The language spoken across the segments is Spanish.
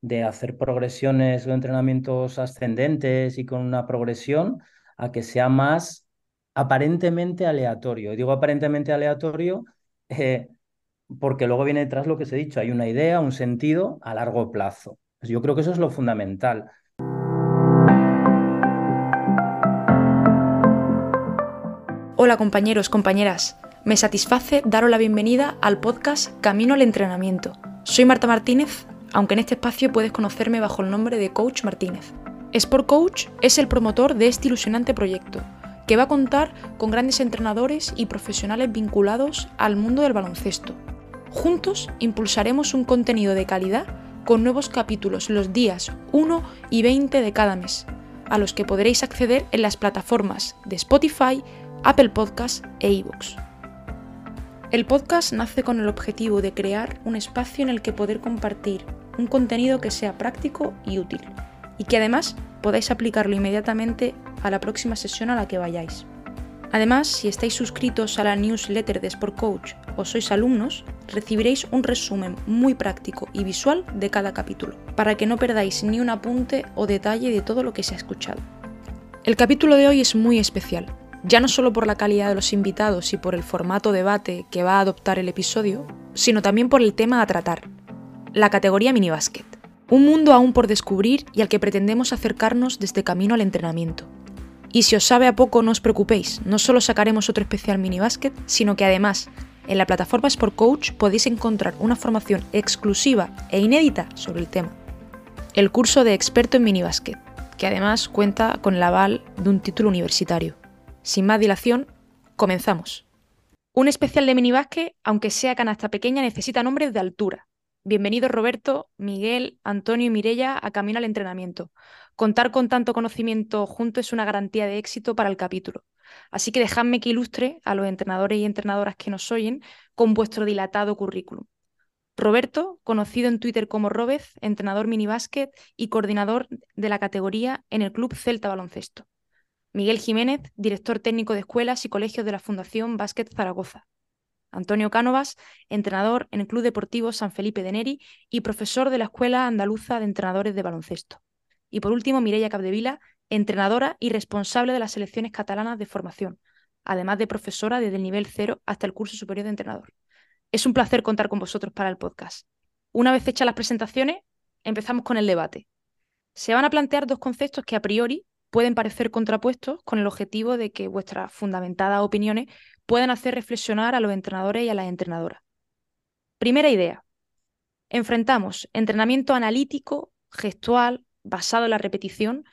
de hacer progresiones o entrenamientos ascendentes y con una progresión a que sea más aparentemente aleatorio. Digo aparentemente aleatorio eh, porque luego viene detrás lo que os he dicho, hay una idea, un sentido a largo plazo. Pues yo creo que eso es lo fundamental. Hola compañeros, compañeras. Me satisface daros la bienvenida al podcast Camino al Entrenamiento. Soy Marta Martínez, aunque en este espacio puedes conocerme bajo el nombre de Coach Martínez. Sport Coach es el promotor de este ilusionante proyecto, que va a contar con grandes entrenadores y profesionales vinculados al mundo del baloncesto. Juntos impulsaremos un contenido de calidad con nuevos capítulos los días 1 y 20 de cada mes, a los que podréis acceder en las plataformas de Spotify, Apple Podcasts e iVoox. El podcast nace con el objetivo de crear un espacio en el que poder compartir un contenido que sea práctico y útil, y que además podáis aplicarlo inmediatamente a la próxima sesión a la que vayáis. Además, si estáis suscritos a la newsletter de Sport Coach o sois alumnos, recibiréis un resumen muy práctico y visual de cada capítulo, para que no perdáis ni un apunte o detalle de todo lo que se ha escuchado. El capítulo de hoy es muy especial, ya no solo por la calidad de los invitados y por el formato debate que va a adoptar el episodio, sino también por el tema a tratar, la categoría minibásquet. Un mundo aún por descubrir y al que pretendemos acercarnos desde camino al entrenamiento. Y si os sabe a poco, no os preocupéis, no solo sacaremos otro especial minibásquet, sino que además en la plataforma Sport Coach podéis encontrar una formación exclusiva e inédita sobre el tema. El curso de experto en minibásquet, que además cuenta con el aval de un título universitario. Sin más dilación, comenzamos. Un especial de minibásquet, aunque sea canasta pequeña, necesita nombres de altura. Bienvenidos Roberto, Miguel, Antonio y Mirella a Camino al Entrenamiento. Contar con tanto conocimiento junto es una garantía de éxito para el capítulo. Así que dejadme que ilustre a los entrenadores y entrenadoras que nos oyen con vuestro dilatado currículum. Roberto, conocido en Twitter como Robez, entrenador minibásquet y coordinador de la categoría en el Club Celta Baloncesto. Miguel Jiménez, director técnico de escuelas y colegios de la Fundación Básquet Zaragoza. Antonio Cánovas, entrenador en el Club Deportivo San Felipe de Neri y profesor de la Escuela Andaluza de Entrenadores de Baloncesto. Y por último, Mireia Capdevila, entrenadora y responsable de las selecciones catalanas de formación, además de profesora desde el nivel cero hasta el curso superior de entrenador. Es un placer contar con vosotros para el podcast. Una vez hechas las presentaciones, empezamos con el debate. Se van a plantear dos conceptos que a priori pueden parecer contrapuestos con el objetivo de que vuestras fundamentadas opiniones puedan hacer reflexionar a los entrenadores y a las entrenadoras. Primera idea. Enfrentamos entrenamiento analítico, gestual, basado en la repetición,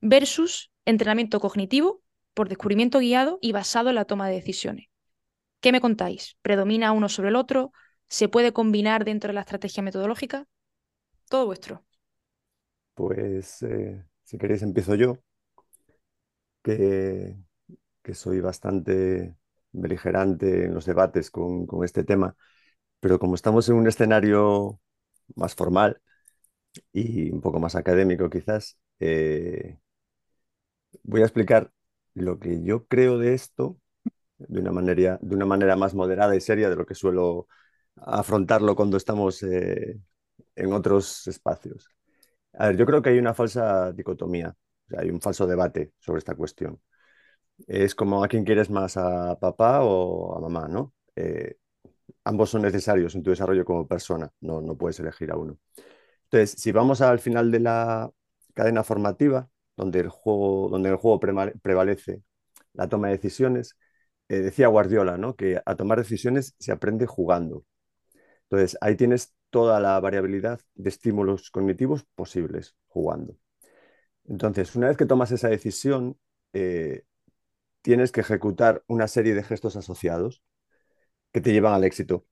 versus entrenamiento cognitivo, por descubrimiento guiado y basado en la toma de decisiones. ¿Qué me contáis? ¿Predomina uno sobre el otro? ¿Se puede combinar dentro de la estrategia metodológica? Todo vuestro. Pues eh, si queréis empiezo yo que, soy bastante beligerante en los debates con, este tema, pero como estamos en un escenario más formal y un poco más académico quizás, eh, voy a explicar lo que yo creo de esto de una manera, de una manera más moderada y seria de lo que suelo afrontarlo cuando estamos eh, en otros espacios. A ver, yo creo que hay una falsa dicotomía hay un falso debate sobre esta cuestión. Es como a quién quieres más, a papá o a mamá, ¿no? Eh, ambos son necesarios en tu desarrollo como persona, no, no puedes elegir a uno. Entonces, si vamos al final de la cadena formativa, donde el juego, donde el juego prevalece la toma de decisiones, eh, decía Guardiola, ¿no? Que a tomar decisiones se aprende jugando. Entonces, ahí tienes toda la variabilidad de estímulos cognitivos posibles jugando. Entonces, una vez que tomas esa decisión, eh, tienes que ejecutar una serie de gestos asociados que te llevan al éxito.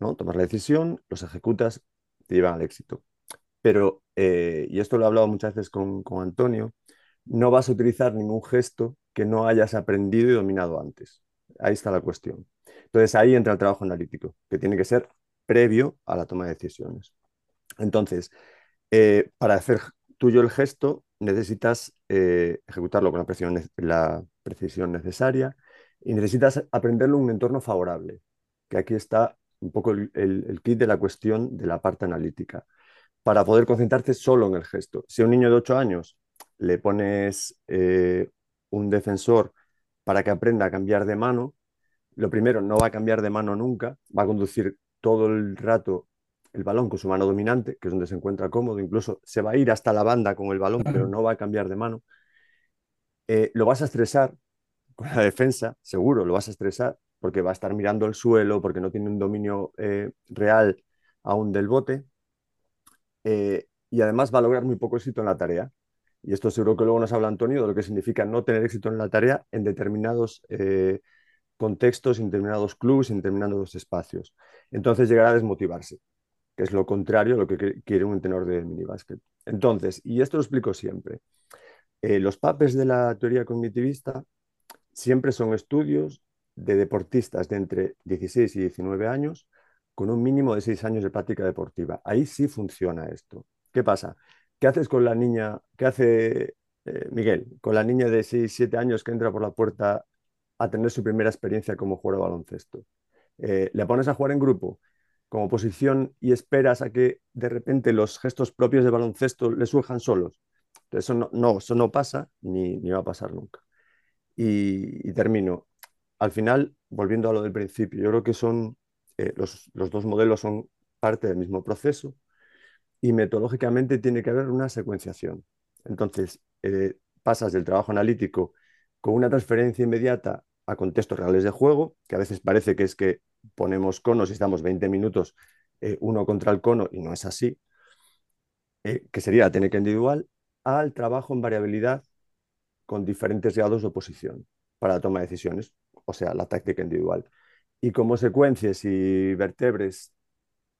¿no? Tomas la decisión, los ejecutas, te llevan al éxito. Pero, eh, y esto lo he hablado muchas veces con, Antonio, no vas a utilizar ningún gesto que no hayas aprendido y dominado antes. Ahí está la cuestión. Entonces ahí entra el trabajo analítico, que tiene que ser previo a la toma de decisiones. Entonces, eh, para hacer tuyo el gesto, necesitas eh, ejecutarlo con la precisión, necesaria y necesitas aprenderlo en un entorno favorable, que aquí está un poco el, kit de la cuestión de la parte analítica. para poder concentrarte solo en el gesto. Si a un niño de 8 años le pones eh, un defensor para que aprenda a cambiar de mano, lo primero, no va a cambiar de mano nunca, va a conducir todo el rato el balón con su mano dominante, que es donde se encuentra cómodo, incluso se va a ir hasta la banda con el balón, pero no va a cambiar de mano. Eh, lo vas a estresar con la defensa, seguro, lo vas a estresar, porque va a estar mirando el suelo, porque no tiene un dominio eh, real aún del bote, eh, y además va a lograr muy poco éxito en la tarea. Y esto seguro que luego nos habla Antonio de lo que significa no tener éxito en la tarea en determinados contextos, en determinados clubs, en determinados espacios. Entonces llegará a desmotivarse que es lo contrario a lo que quiere un tenor de minibásquet. Entonces, y esto lo explico siempre, eh, los papers de la teoría cognitivista siempre son estudios de deportistas de entre 16 y 19 años con un mínimo de 6 años de práctica deportiva. Ahí sí funciona esto. ¿Qué pasa? ¿Qué haces con la niña? ¿Qué hace eh, Miguel con la niña de 6, 7 años que entra por la puerta a tener su primera experiencia como jugador de baloncesto? Eh, ¿Le pones a jugar en grupo? Como posición y esperas a que de repente los gestos propios de baloncesto le surjan solos. eso no, eso no pasa ni, va a pasar nunca. Y, termino. Al final, volviendo a lo del principio, yo creo que son eh, los, dos modelos son parte del mismo proceso y metodológicamente tiene que haber una secuenciación. Entonces, eh, pasas del trabajo analítico con una transferencia inmediata a contextos reales de juego, que a veces parece que es que ponemos conos y estamos 20 minutos eh, uno contra el cono y no es así, eh, que sería la técnica individual, al trabajo en variabilidad con diferentes grados de oposición para la toma de decisiones, o sea, la táctica individual. Y como secuencias y vertebres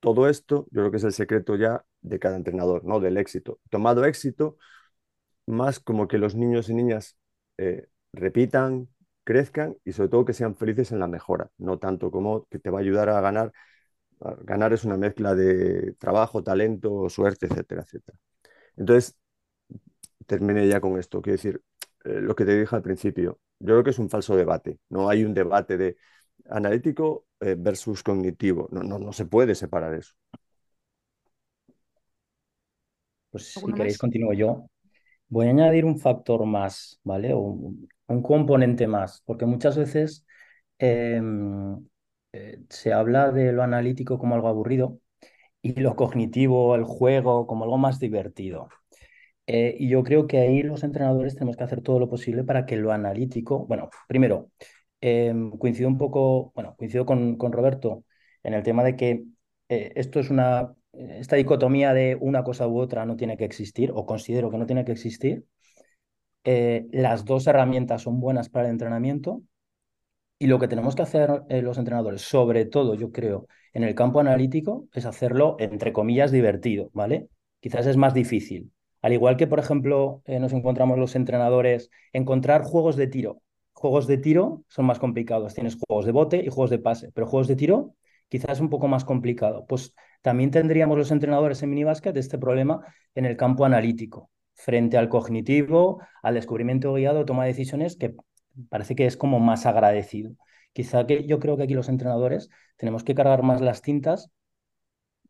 todo esto, yo creo que es el secreto ya de cada entrenador, ¿no? Del éxito. Tomado éxito, más como que los niños y niñas eh, repitan, crezcan y sobre todo que sean felices en la mejora, no tanto como que te va a ayudar a ganar. Ganar es una mezcla de trabajo, talento, suerte, etcétera, etcétera. Entonces, terminé ya con esto. Quiero decir, eh, lo que te dije al principio, yo creo que es un falso debate. No hay un debate de analítico eh, versus cognitivo. No, no, no se puede separar eso. Pues si queréis, continúo yo. Voy a añadir un factor más, ¿vale? Un, componente más, porque muchas veces em, eh, se habla de lo analítico como algo aburrido y lo cognitivo, el juego, como algo más divertido. Eh, y yo creo que ahí los entrenadores tenemos que hacer todo lo posible para que lo analítico, bueno, primero, em, coincido un poco, bueno, coincido con, con Roberto en el tema de que eh, esto es una esta dicotomía de una cosa u otra no tiene que existir, o considero que no tiene que existir. Eh, las dos herramientas son buenas para el entrenamiento y lo que tenemos que hacer eh, los entrenadores, sobre todo yo creo, en el campo analítico, es hacerlo, entre comillas, divertido, ¿vale? Quizás es más difícil. Al igual que, por ejemplo, eh, nos encontramos los entrenadores, encontrar juegos de tiro. Juegos de tiro son más complicados. Tienes juegos de bote y juegos de pase, pero juegos de tiro quizás es un poco más complicado. Pues también tendríamos los entrenadores en minibásquet este problema en el campo analítico, frente al cognitivo, al descubrimiento guiado, toma de decisiones, que parece que es como más agradecido. Quizá que yo creo que aquí los entrenadores tenemos que cargar más las tintas,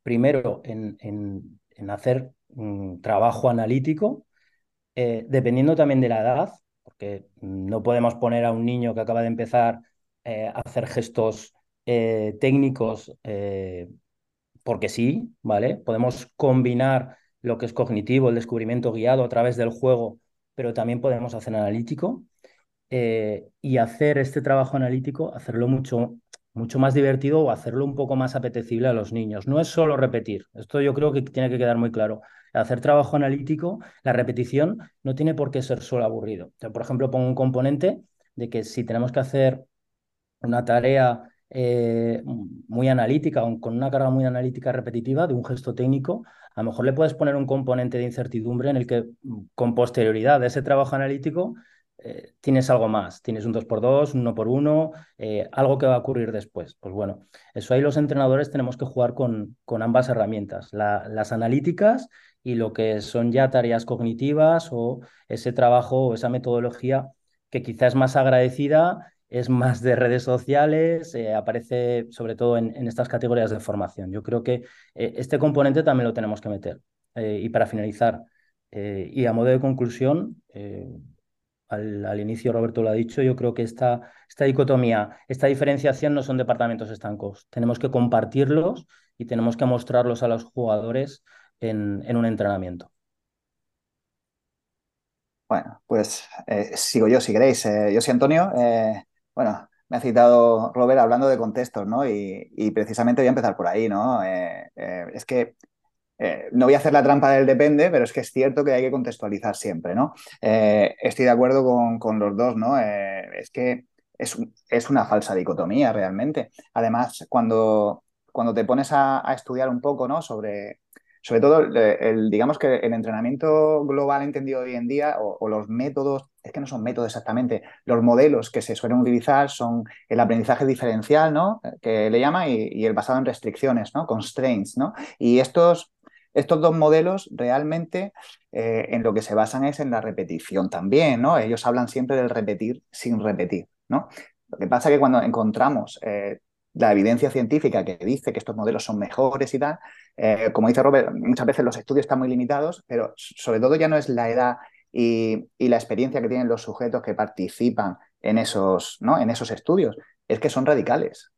primero en, en, hacer un trabajo analítico, eh, dependiendo también de la edad, porque no podemos poner a un niño que acaba de empezar eh, a hacer gestos eh, técnicos porque sí, ¿vale? Podemos combinar lo que es cognitivo, el descubrimiento guiado a través del juego, pero también podemos hacer analítico eh, y hacer este trabajo analítico, hacerlo mucho, mucho más divertido o hacerlo un poco más apetecible a los niños. No es solo repetir, esto yo creo que tiene que quedar muy claro. Hacer trabajo analítico, la repetición no tiene por qué ser solo aburrido. por ejemplo, pongo un componente de que si tenemos que hacer una tarea eh, muy analítica, con una carga muy analítica repetitiva de un gesto técnico, a lo mejor le puedes poner un componente de incertidumbre en el que con posterioridad de ese trabajo analítico eh, tienes algo más, tienes un 2x2, un 1x1, eh, algo que va a ocurrir después. Pues bueno, eso ahí los entrenadores tenemos que jugar con, con ambas herramientas, las analíticas y lo que son ya tareas cognitivas o ese trabajo o esa metodología que quizás es más agradecida es más de redes sociales, eh, aparece sobre todo en, estas categorías de formación. Yo creo que eh, este componente también lo tenemos que meter. y para finalizar, y a modo de conclusión, al, inicio Roberto lo ha dicho, yo creo que esta, esta dicotomía, esta diferenciación no son departamentos estancos. Tenemos que compartirlos y tenemos que mostrarlos a los jugadores en, en un entrenamiento. Bueno, pues eh, sigo yo si queréis. Eh, yo soy Antonio. Eh, bueno, me ha citado Robert hablando de contextos, ¿no? Y, precisamente voy a empezar por ahí, ¿no? es que no voy a hacer la trampa del depende, pero es que es cierto que hay que contextualizar siempre, ¿no? estoy de acuerdo con, los dos, ¿no? es que es, es, una falsa dicotomía realmente. Además, cuando, cuando te pones a, a estudiar un poco, ¿no? Sobre sobre todo, el, digamos que el entrenamiento global entendido hoy en día, o, los métodos, es que no son métodos exactamente, los modelos que se suelen utilizar son el aprendizaje diferencial, ¿no? Que le llama, y, el basado en restricciones, ¿no? Constraints, ¿no? Y estos, estos dos modelos realmente eh, en lo que se basan es en la repetición también, ¿no? Ellos hablan siempre del repetir sin repetir, ¿no? Lo que pasa es que cuando encontramos eh, la evidencia científica que dice que estos modelos son mejores y tal, eh, como dice Robert, muchas veces los estudios están muy limitados, pero sobre todo ya no es la edad y, la experiencia que tienen los sujetos que participan en esos, ¿no? en esos estudios, es que son radicales,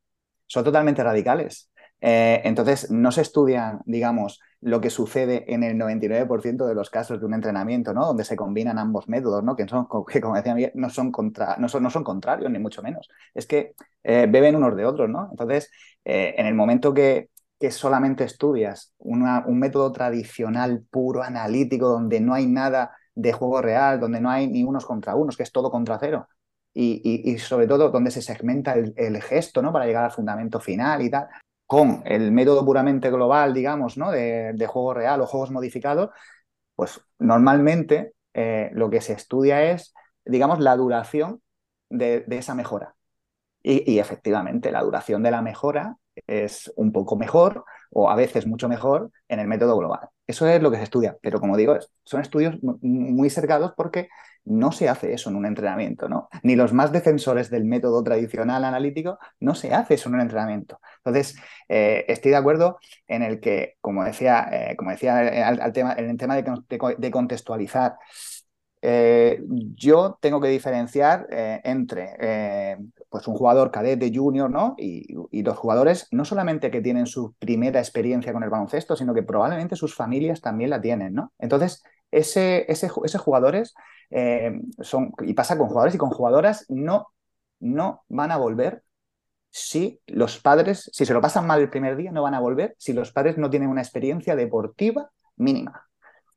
son totalmente radicales. Eh, entonces, no se estudian, digamos, lo que sucede en el 99% de los casos de un entrenamiento, ¿no? Donde se combinan ambos métodos, ¿no? Que, son, que como decía Miguel, no son, contra, no, son, no son contrarios, ni mucho menos. Es que eh, beben unos de otros, ¿no? Entonces, eh, en el momento que, que solamente estudias un método tradicional, puro, analítico, donde no hay nada de juego real, donde no hay ni unos contra unos, que es todo contra cero, y, sobre todo donde se segmenta el, gesto, ¿no? Para llegar al fundamento final y tal, con el método puramente global, digamos, ¿no? De, juego real o juegos modificados, pues normalmente eh, lo que se estudia es, digamos, la duración de, esa mejora. Y, efectivamente, la duración de la mejora es un poco mejor o a veces mucho mejor en el método global. Eso es lo que se estudia, pero como digo, son estudios muy cercados porque no se hace eso en un entrenamiento, ¿no? Ni los más defensores del método tradicional analítico, no se hace eso en un entrenamiento. Entonces, eh, estoy de acuerdo en el que, como decía, eh, como decía eh, tema, en el tema de, contextualizar, yo tengo que diferenciar entre pues un jugador cadete, junior, ¿no? Y, y, los jugadores no solamente que tienen su primera experiencia con el baloncesto, sino que probablemente sus familias también la tienen, ¿no? Entonces, ese, ese, esos jugadores eh, son, y pasa con jugadores y con jugadoras, no, no van a volver si los padres, si se lo pasan mal el primer día, no van a volver si los padres no tienen una experiencia deportiva mínima.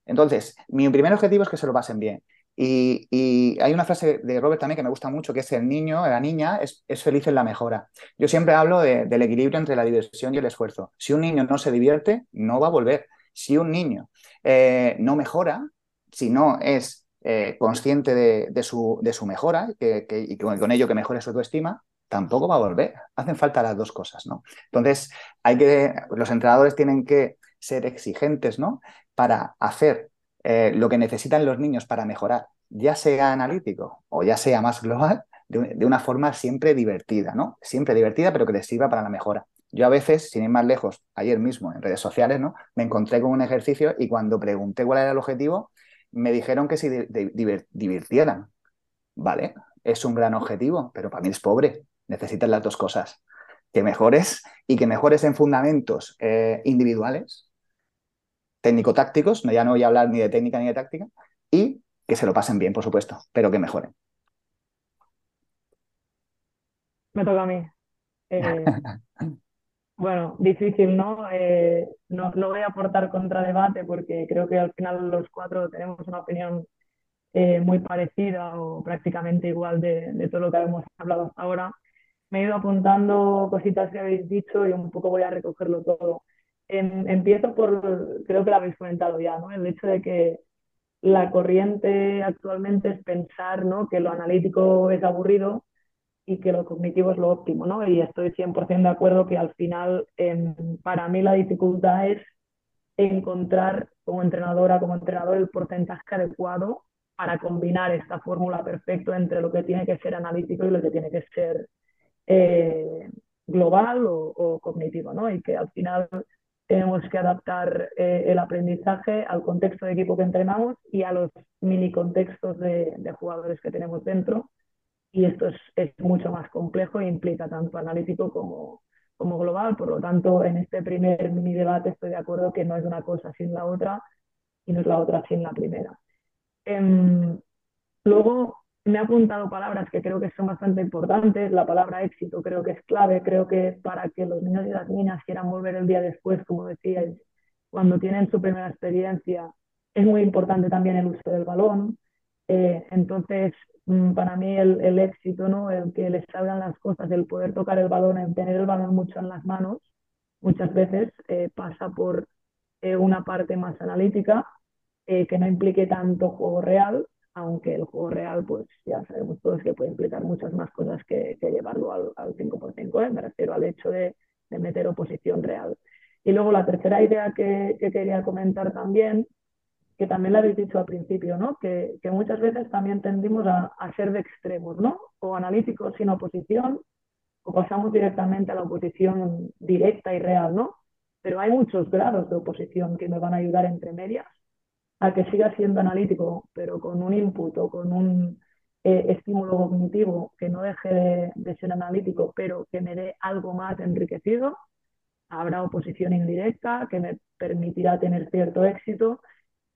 Entonces, mi primer objetivo es que se lo pasen bien. Y, hay una frase de Robert también que me gusta mucho, que es el niño, la niña es, feliz en la mejora. Yo siempre hablo del equilibrio entre la diversión y el esfuerzo. Si un niño no se divierte, no va a volver. Si un niño eh, no mejora, si no es eh, consciente de, su, mejora y con, ello que mejore su autoestima, tampoco va a volver. Hacen falta las dos cosas, ¿no? Entonces, hay que, los entrenadores tienen que ser exigentes, ¿no? Para hacer eh, lo que necesitan los niños para mejorar, ya sea analítico o ya sea más global, de, una forma siempre divertida, ¿no? Siempre divertida, pero que les sirva para la mejora. Yo a veces, sin ir más lejos, ayer mismo en redes sociales, ¿no? Me encontré con un ejercicio y cuando pregunté cuál era el objetivo, me dijeron que se divirtieran. Vale, es un gran objetivo, pero para mí es pobre. Necesitas las dos cosas. Que mejores y que mejores en fundamentos eh, individuales, técnico-tácticos, no, ya no voy a hablar ni de técnica ni de táctica, y que se lo pasen bien, por supuesto, pero que mejoren. Me toca a mí. Eh, Bueno, difícil, ¿no? Eh, ¿no? No voy a aportar contradebate porque creo que al final los cuatro tenemos una opinión eh, muy parecida o prácticamente igual de, todo lo que hemos hablado hasta ahora. Me he ido apuntando cositas que habéis dicho y un poco voy a recogerlo todo. empiezo por, creo que lo habéis comentado ya, ¿no? El hecho de que la corriente actualmente es pensar, ¿no? Que lo analítico es aburrido y que lo cognitivo es lo óptimo, ¿no? Y estoy 100% de acuerdo que al final, em, para mí la dificultad es encontrar como entrenadora, como entrenador, el porcentaje adecuado para combinar esta fórmula perfecta entre lo que tiene que ser analítico y lo que tiene que ser eh, global o, cognitivo, ¿no? Y que al final tenemos que adaptar eh, el aprendizaje al contexto de equipo que entrenamos y a los mini contextos de, de jugadores que tenemos dentro. Y esto es, es, mucho más complejo e implica tanto analítico como, como global. Por lo tanto, en este primer mini debate estoy de acuerdo que no es una cosa sin la otra y no es la otra sin la primera. Eh, luego, me ha apuntado palabras que creo que son bastante importantes. La palabra éxito creo que es clave. Creo que para que los niños y las niñas quieran volver el día después, como decíais, cuando tienen su primera experiencia, es muy importante también el uso del balón. Eh, entonces, mm, para mí el, el, éxito, ¿no? el que les salgan las cosas, el poder tocar el balón, el tener el balón mucho en las manos, muchas veces eh, pasa por eh, una parte más analítica, eh, que no implique tanto juego real, aunque el juego real, pues ya sabemos todos que puede implicar muchas más cosas que, que llevarlo al, al 5x5, ¿eh? me refiero al hecho de, de, meter oposición real. Y luego la tercera idea que, que, quería comentar también, que también la habéis dicho al principio, ¿no? que, que muchas veces también tendimos a, a, ser de extremos, ¿no? o analíticos sin oposición, o pasamos directamente a la oposición directa y real, ¿no? Pero hay muchos grados de oposición que me van a ayudar entre medias a que siga siendo analítico, pero con un input o con un eh, estímulo cognitivo que no deje de, de, ser analítico, pero que me dé algo más enriquecido. Habrá oposición indirecta que me permitirá tener cierto éxito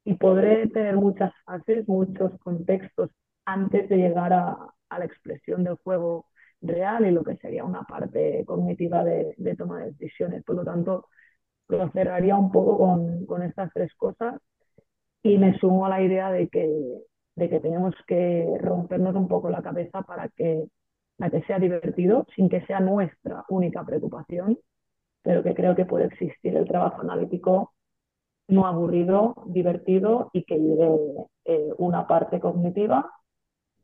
y podré tener muchas fases, muchos contextos antes de llegar a, la expresión del juego real y lo que sería una parte cognitiva de, de toma de decisiones. Por lo tanto, lo cerraría un poco con, estas tres cosas y me sumo a la idea de que, de que tenemos que rompernos un poco la cabeza para que, para que sea divertido, sin que sea nuestra única preocupación, pero que creo que puede existir el trabajo analítico no aburrido, divertido y que lleve eh, una parte cognitiva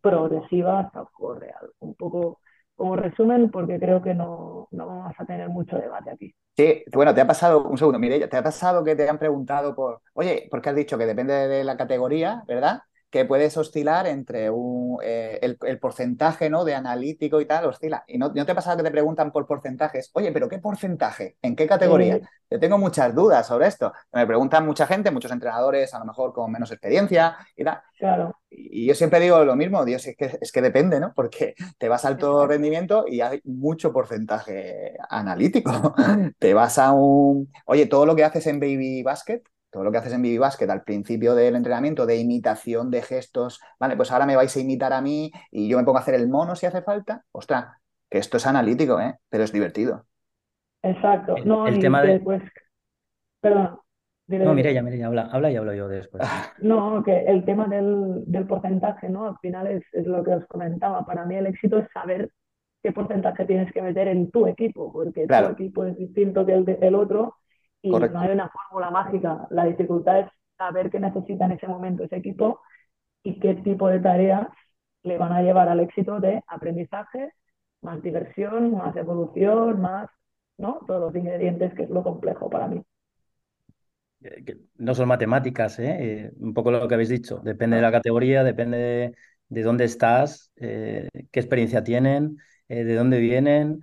progresiva hasta el juego real. Un poco como resumen, porque creo que no, no vamos a tener mucho debate aquí. Sí, bueno, te ha pasado, un segundo, Mireia, te ha pasado que te han preguntado por, oye, porque has dicho que depende de la categoría, ¿verdad? Que puedes oscilar entre un, eh, el, el, porcentaje ¿no? de analítico y tal, oscila. Y no, no te ha pasado que te preguntan por porcentajes, oye, pero ¿qué porcentaje? ¿En qué categoría? Sí. Yo tengo muchas dudas sobre esto. Me preguntan mucha gente, muchos entrenadores, a lo mejor con menos experiencia y tal. Claro. Y yo siempre digo lo mismo, Dios, es que, es que depende, ¿no? Porque te vas a alto rendimiento y hay mucho porcentaje analítico. te vas a un... Oye, todo lo que haces en Baby Basket, todo lo que haces en Baby Basket al principio del entrenamiento de imitación de gestos, vale, pues ahora me vais a imitar a mí y yo me pongo a hacer el mono si hace falta. Ostras, que esto es analítico, ¿eh? Pero es divertido. Exacto. El, no, el tema de... Pues, perdón. Dile, no, Mireia, Mireia, habla, habla y hablo yo después. No, que el tema del, del porcentaje, ¿no? Al final es, es, lo que os comentaba. Para mí el éxito es saber qué porcentaje tienes que meter en tu equipo, porque claro. tu equipo es distinto que el del otro y Correcto. no hay una fórmula mágica. La dificultad es saber qué necesita en ese momento ese equipo y qué tipo de tareas le van a llevar al éxito de aprendizaje, más diversión, más evolución, más, ¿no? Todos los ingredientes que es lo complejo para mí no son matemáticas, ¿eh? ¿eh? un poco lo que habéis dicho. Depende de la categoría, depende de, de dónde estás, eh, qué experiencia tienen, eh, de dónde vienen.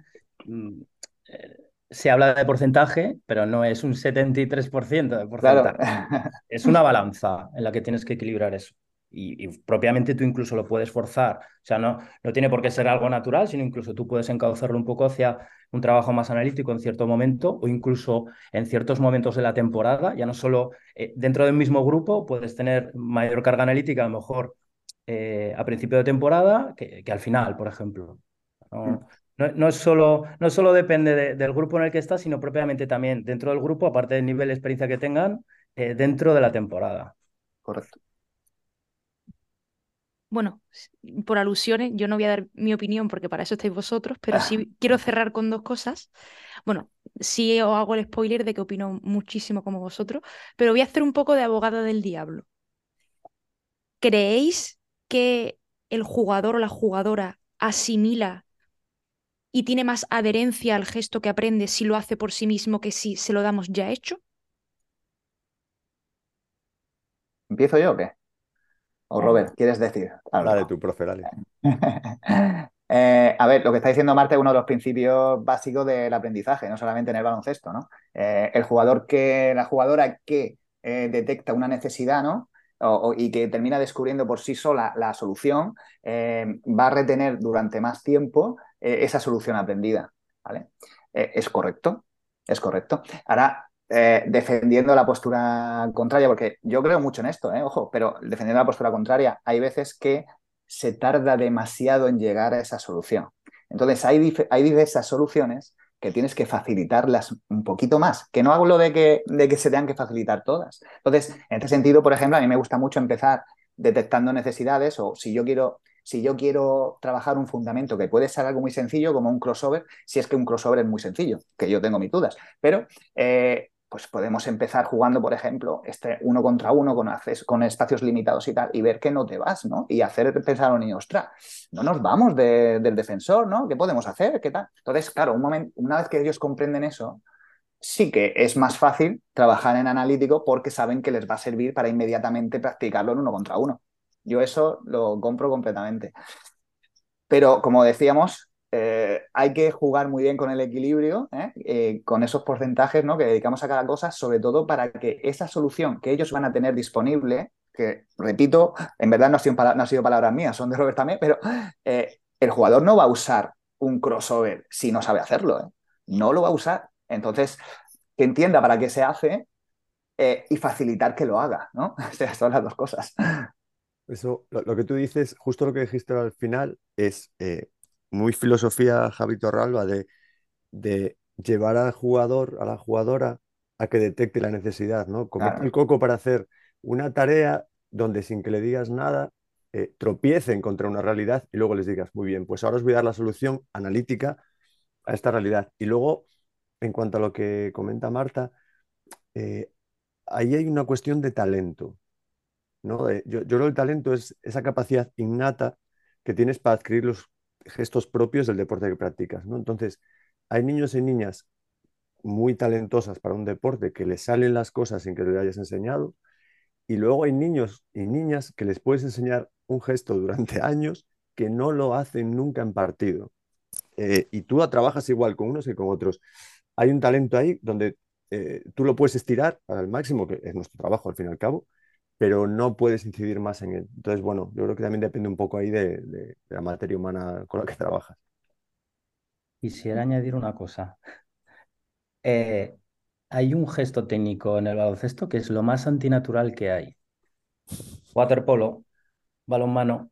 Mm, se habla de porcentaje, pero no es un 73% de porcentaje. Claro. es una balanza en la que tienes que equilibrar eso. Y, y, propiamente tú incluso lo puedes forzar. O sea, no, no tiene por qué ser algo natural, sino incluso tú puedes encauzarlo un poco hacia un trabajo más analítico en cierto momento o incluso en ciertos momentos de la temporada, ya no solo eh, dentro del mismo grupo, puedes tener mayor carga analítica a lo mejor eh, a principio de temporada que, que, al final, por ejemplo. No, no, no, es solo, no solo depende de, del grupo en el que estás, sino propiamente también dentro del grupo, aparte del nivel de experiencia que tengan, eh, dentro de la temporada. Correcto bueno, por alusiones, yo no voy a dar mi opinión porque para eso estáis vosotros, pero sí quiero cerrar con dos cosas. Bueno, sí os hago el spoiler de que opino muchísimo como vosotros, pero voy a hacer un poco de abogada del diablo. ¿Creéis que el jugador o la jugadora asimila y tiene más adherencia al gesto que aprende si lo hace por sí mismo que si se lo damos ya hecho? ¿Empiezo yo o qué? O Robert, ¿quieres decir? Habla de tu profe, dale. Eh, a ver, lo que está diciendo Marta es uno de los principios básicos del aprendizaje, no solamente en el baloncesto, ¿no? Eh, el jugador que, la jugadora que eh, detecta una necesidad, ¿no? y que termina descubriendo por sí sola la solución, va a retener durante más tiempo esa solución aprendida, ¿vale? es correcto, es correcto. Ahora, defendiendo la postura contraria, porque yo creo mucho en esto, ojo, pero defendiendo la postura contraria, hay veces que se tarda demasiado en llegar a esa solución. Entonces, hay, hay diversas soluciones que tienes que facilitarlas un poquito más, que no hablo de que, de que se tengan que facilitar todas. Entonces, en este sentido, por ejemplo, a mí me gusta mucho empezar detectando necesidades o si yo quiero si yo quiero trabajar un fundamento que puede ser algo muy sencillo, como un crossover, si es que un crossover es muy sencillo, que yo tengo mis dudas, pero eh, pues podemos empezar jugando, por ejemplo, este uno contra uno con, con espacios limitados y tal, y ver que no te vas, ¿no? Y hacer pensar a un niño, ostras, no nos vamos del defensor, ¿no? ¿Qué podemos hacer? ¿Qué tal? Entonces, claro, un momento, una vez que ellos comprenden eso, sí que es más fácil trabajar en analítico porque saben que les va a servir para inmediatamente practicarlo en uno contra uno. Yo eso lo compro completamente. Pero como decíamos, eh, hay que jugar muy bien con el equilibrio, ¿eh? Eh, con esos porcentajes ¿no? que dedicamos a cada cosa, sobre todo para que esa solución que ellos van a tener disponible, que repito, en verdad no ha sido, no ha sido palabras mías, son de Robert también, pero el jugador no va a usar un crossover si no sabe hacerlo, no lo va a usar. Entonces, que entienda para qué se hace y facilitar que lo haga, ¿no? O sea, son las dos cosas. Eso, lo, que tú dices, justo lo que dijiste al final, es muy filosofía Javi Torralba de, de llevar al jugador, a la jugadora, a que detecte la necesidad, ¿no? Comer el coco para hacer una tarea donde sin que le digas nada, eh, tropiecen contra una realidad y luego les digas, muy bien, pues ahora os voy a dar la solución analítica a esta realidad. Y luego, en cuanto a lo que comenta Marta, eh, ahí hay una cuestión de talento. ¿No? yo, yo creo que el talento es esa capacidad innata que tienes para adquirir los gestos propios del deporte que practicas, ¿no? Entonces, hay niños y niñas muy talentosas para un deporte que les salen las cosas sin que le hayas enseñado, y luego hay niños y niñas que les puedes enseñar un gesto durante años que no lo hacen nunca en partido. Eh, y tú trabajas igual con unos que con otros. Hay un talento ahí donde eh, tú lo puedes estirar al máximo, que es nuestro trabajo al fin y al cabo, pero no puedes incidir más en él. Entonces, bueno, yo creo que también depende un poco ahí de, la materia humana con la que trabajas. Quisiera añadir una cosa. Eh, hay un gesto técnico en el baloncesto que es lo más antinatural que hay. Waterpolo, balonmano,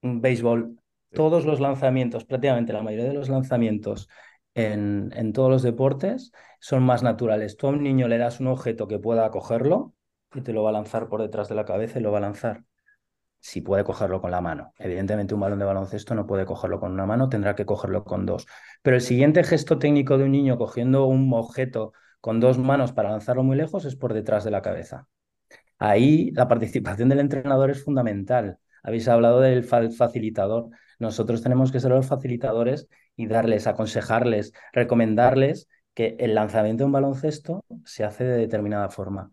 béisbol, todos los lanzamientos, prácticamente la mayoría de los lanzamientos en, en todos los deportes son más naturales. Tú a un niño le das un objeto que pueda cogerlo y te lo va a lanzar por detrás de la cabeza y lo va a lanzar. Si puede cogerlo con la mano. Evidentemente un balón de baloncesto no puede cogerlo con una mano, tendrá que cogerlo con dos. Pero el siguiente gesto técnico de un niño cogiendo un objeto con dos manos para lanzarlo muy lejos es por detrás de la cabeza. Ahí la participación del entrenador es fundamental. Habéis hablado del facilitador. Nosotros tenemos que ser los facilitadores y darles, aconsejarles, recomendarles que el lanzamiento de un baloncesto se hace de determinada forma.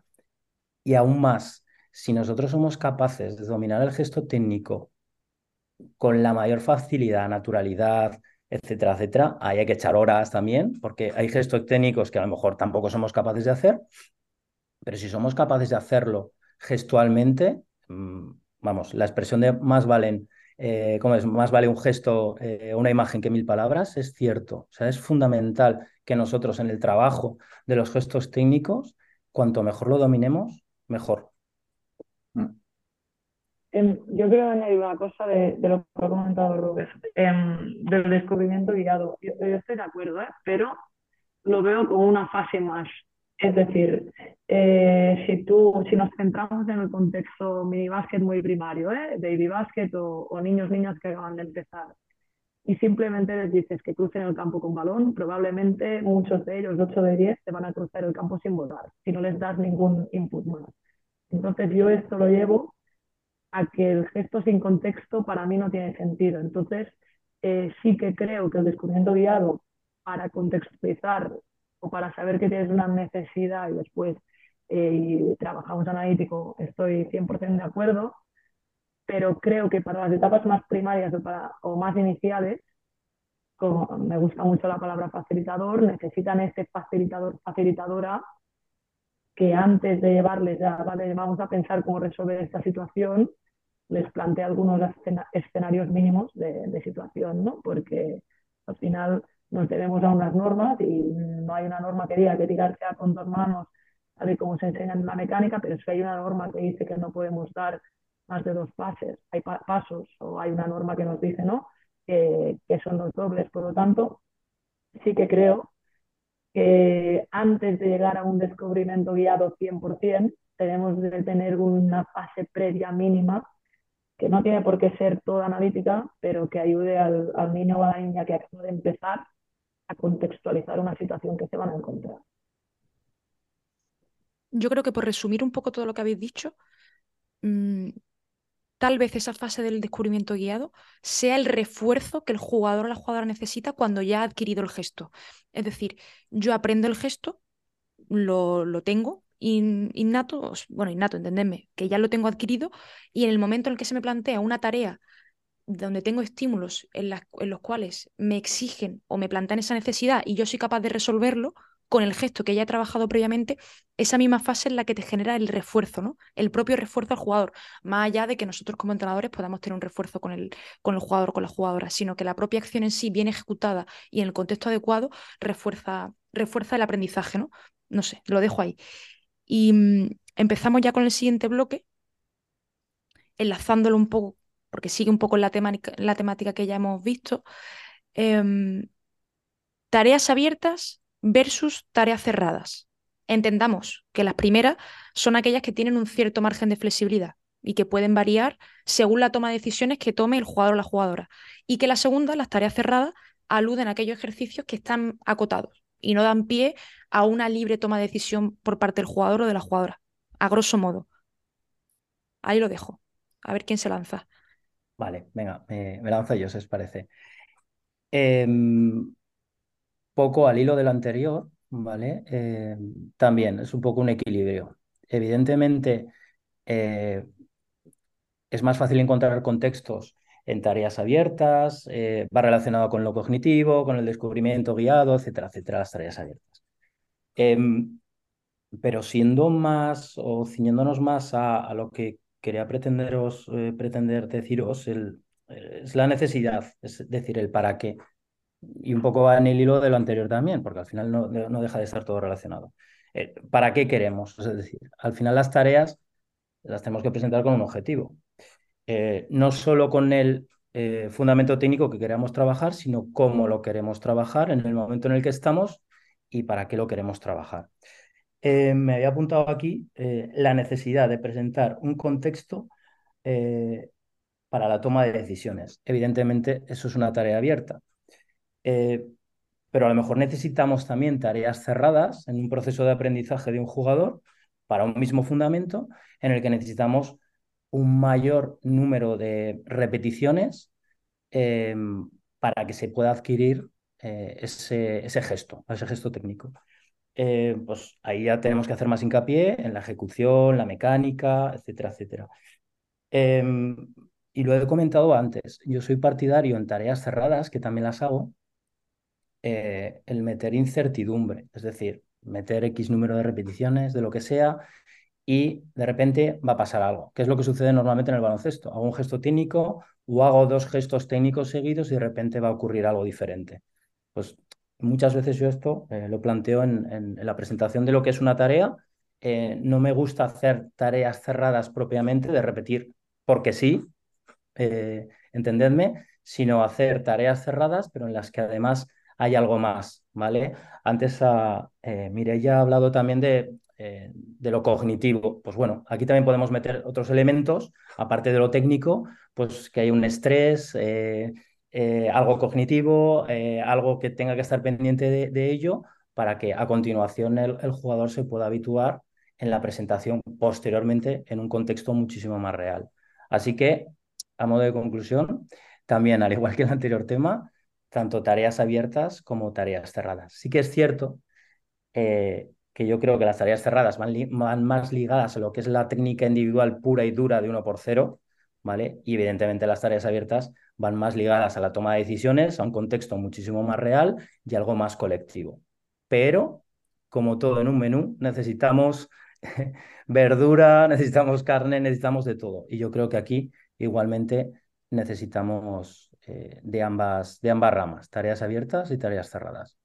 Y aún más, si nosotros somos capaces de dominar el gesto técnico con la mayor facilidad, naturalidad, etcétera, etcétera, ahí hay que echar horas también, porque hay gestos técnicos que a lo mejor tampoco somos capaces de hacer, pero si somos capaces de hacerlo gestualmente, mm, vamos, la expresión de más valen, eh, ¿cómo es? Más vale un gesto, eh, una imagen que mil palabras, es cierto. O sea, es fundamental que nosotros en el trabajo de los gestos técnicos, cuanto mejor lo dominemos, mejor. Mm. Em, yo quiero añadir una cosa de, lo que ha comentado Robert, em, del descubrimiento guiado. Yo, estoy de acuerdo, ¿eh? pero lo veo como una fase más. Es decir, eh, si tú, si nos centramos en el contexto minibásquet muy primario, ¿eh? baby basket o, o, niños, niñas que acaban de empezar, y simplemente les dices que crucen el campo con balón, probablemente muchos de ellos, 8 de 10, te van a cruzar el campo sin volar, si no les das ningún input más. Entonces yo esto lo llevo a que el gesto sin contexto para mí no tiene sentido. Entonces eh, sí que creo que el descubrimiento guiado para contextualizar o para saber que tienes una necesidad y después eh, trabajamos analítico, estoy 100% de acuerdo, pero creo que para las etapas más primarias o, más iniciales como me gusta mucho la palabra facilitador, necesitan ese facilitador, facilitadora que antes de llevarles a, vale, vamos a pensar cómo resolver esta situación, les plantea algunos escenarios mínimos de, de situación, ¿no? Porque al final nos debemos a unas normas y no hay una norma que diga que tirarse a con dos manos, tal y como se enseña en la mecánica, pero si hay una norma que dice que no podemos dar más de dos pases, hay pasos, o hay una norma que nos dice, ¿no? Que, son los dobles. Por lo tanto, sí que creo que antes de llegar a un descubrimiento guiado 100%, tenemos que tener una fase previa mínima que no tiene por qué ser toda analítica, pero que ayude al, niño o a la niña que acaba de empezar a contextualizar una situación que se van a encontrar. Yo creo que por resumir un poco todo lo que habéis dicho, mmm, tal vez esa fase del descubrimiento guiado sea el refuerzo que el jugador o la jugadora necesita cuando ya ha adquirido el gesto. Es decir, yo aprendo el gesto, lo, lo tengo, innato, bueno, innato, entendedme, que ya lo tengo adquirido y en el momento en el que se me plantea una tarea donde tengo estímulos en, en los cuales me exigen o me plantean esa necesidad y yo soy capaz de resolverlo, con el gesto que ya trabajado previamente, esa misma fase es la que te genera el refuerzo, ¿no? El propio refuerzo al jugador, más allá de que nosotros como entrenadores podamos tener un refuerzo con el, con el jugador con la jugadora, sino que la propia acción en sí, bien ejecutada y en el contexto adecuado, refuerza, refuerza el aprendizaje, ¿no? No sé, lo dejo ahí. Y mm, empezamos ya con el siguiente bloque, enlazándolo un poco, porque sigue un poco la, temática, la temática que ya hemos visto. Em, tareas abiertas versus tareas cerradas. Entendamos que las primeras son aquellas que tienen un cierto margen de flexibilidad y que pueden variar según la toma de decisiones que tome el jugador o la jugadora. Y que la segunda, las tareas cerradas, aluden a aquellos ejercicios que están acotados y no dan pie a una libre toma de decisión por parte del jugador o de la jugadora, a grosso modo. Ahí lo dejo. A ver quién se lanza. Vale, venga, me, lanzo yo, si os parece. Em, poco al hilo del anterior, ¿vale? Em, también es un poco un equilibrio. Evidentemente, eh, es más fácil encontrar contextos en tareas abiertas, eh, va relacionado con lo cognitivo, con el descubrimiento guiado, etcétera, etcétera, las tareas abiertas. Em, pero siendo más o ciñéndonos más a, lo que quería pretenderos, eh, pretender deciros, el, es la necesidad, es decir, el para qué. Y un poco va en el hilo de lo anterior también, porque al final no, deja de estar todo relacionado. Eh, ¿Para qué queremos? Es decir, al final las tareas las tenemos que presentar con un objetivo. Eh, no solo con el eh, fundamento técnico que queremos trabajar, sino cómo lo queremos trabajar en el momento en el que estamos y para qué lo queremos trabajar. Me había apuntado aquí la necesidad de presentar un contexto para la toma de decisiones. Evidentemente, eso es una tarea abierta. Pero a lo mejor necesitamos también tareas cerradas en un proceso de aprendizaje de un jugador para un mismo fundamento en el que necesitamos un mayor número de repeticiones em, para que se pueda adquirir eh, ese, ese, gesto, ese gesto técnico. Eh, pues ahí ya tenemos que hacer más hincapié en la ejecución, la mecánica, etcétera, etcétera. Em, y lo he comentado antes, yo soy partidario en tareas cerradas, que también las hago, eh, el meter incertidumbre, es decir, meter X número de repeticiones de lo que sea y de repente va a pasar algo, que es lo que sucede normalmente en el baloncesto. Hago un gesto técnico o hago dos gestos técnicos seguidos y de repente va a ocurrir algo diferente. Pues muchas veces yo esto eh, lo planteo en, la presentación de lo que es una tarea. Eh, no me gusta hacer tareas cerradas propiamente, de repetir porque sí, entendedme, sino hacer tareas cerradas, pero en las que además hay algo más, ¿vale? Antes a, Mireia ha hablado también de eh, de lo cognitivo. Pues bueno, aquí también podemos meter otros elementos, aparte de lo técnico, pues que hay un estrés, eh, eh, algo cognitivo, algo que tenga que estar pendiente de, ello para que a continuación el, jugador se pueda habituar en la presentación posteriormente en un contexto muchísimo más real. Así que, a modo de conclusión, también, al igual que el anterior tema, tanto tareas abiertas como tareas cerradas. Sí que es cierto que yo creo que las tareas cerradas van, más ligadas a lo que es la técnica individual pura y dura de uno por cero, ¿vale? Y evidentemente las tareas abiertas van más ligadas a la toma de decisiones, a un contexto muchísimo más real y algo más colectivo. Pero, como todo en un menú, necesitamos verdura, necesitamos carne, necesitamos de todo. Y yo creo que aquí igualmente necesitamos eh, de, ambas, de ambas ramas, tareas abiertas y tareas cerradas.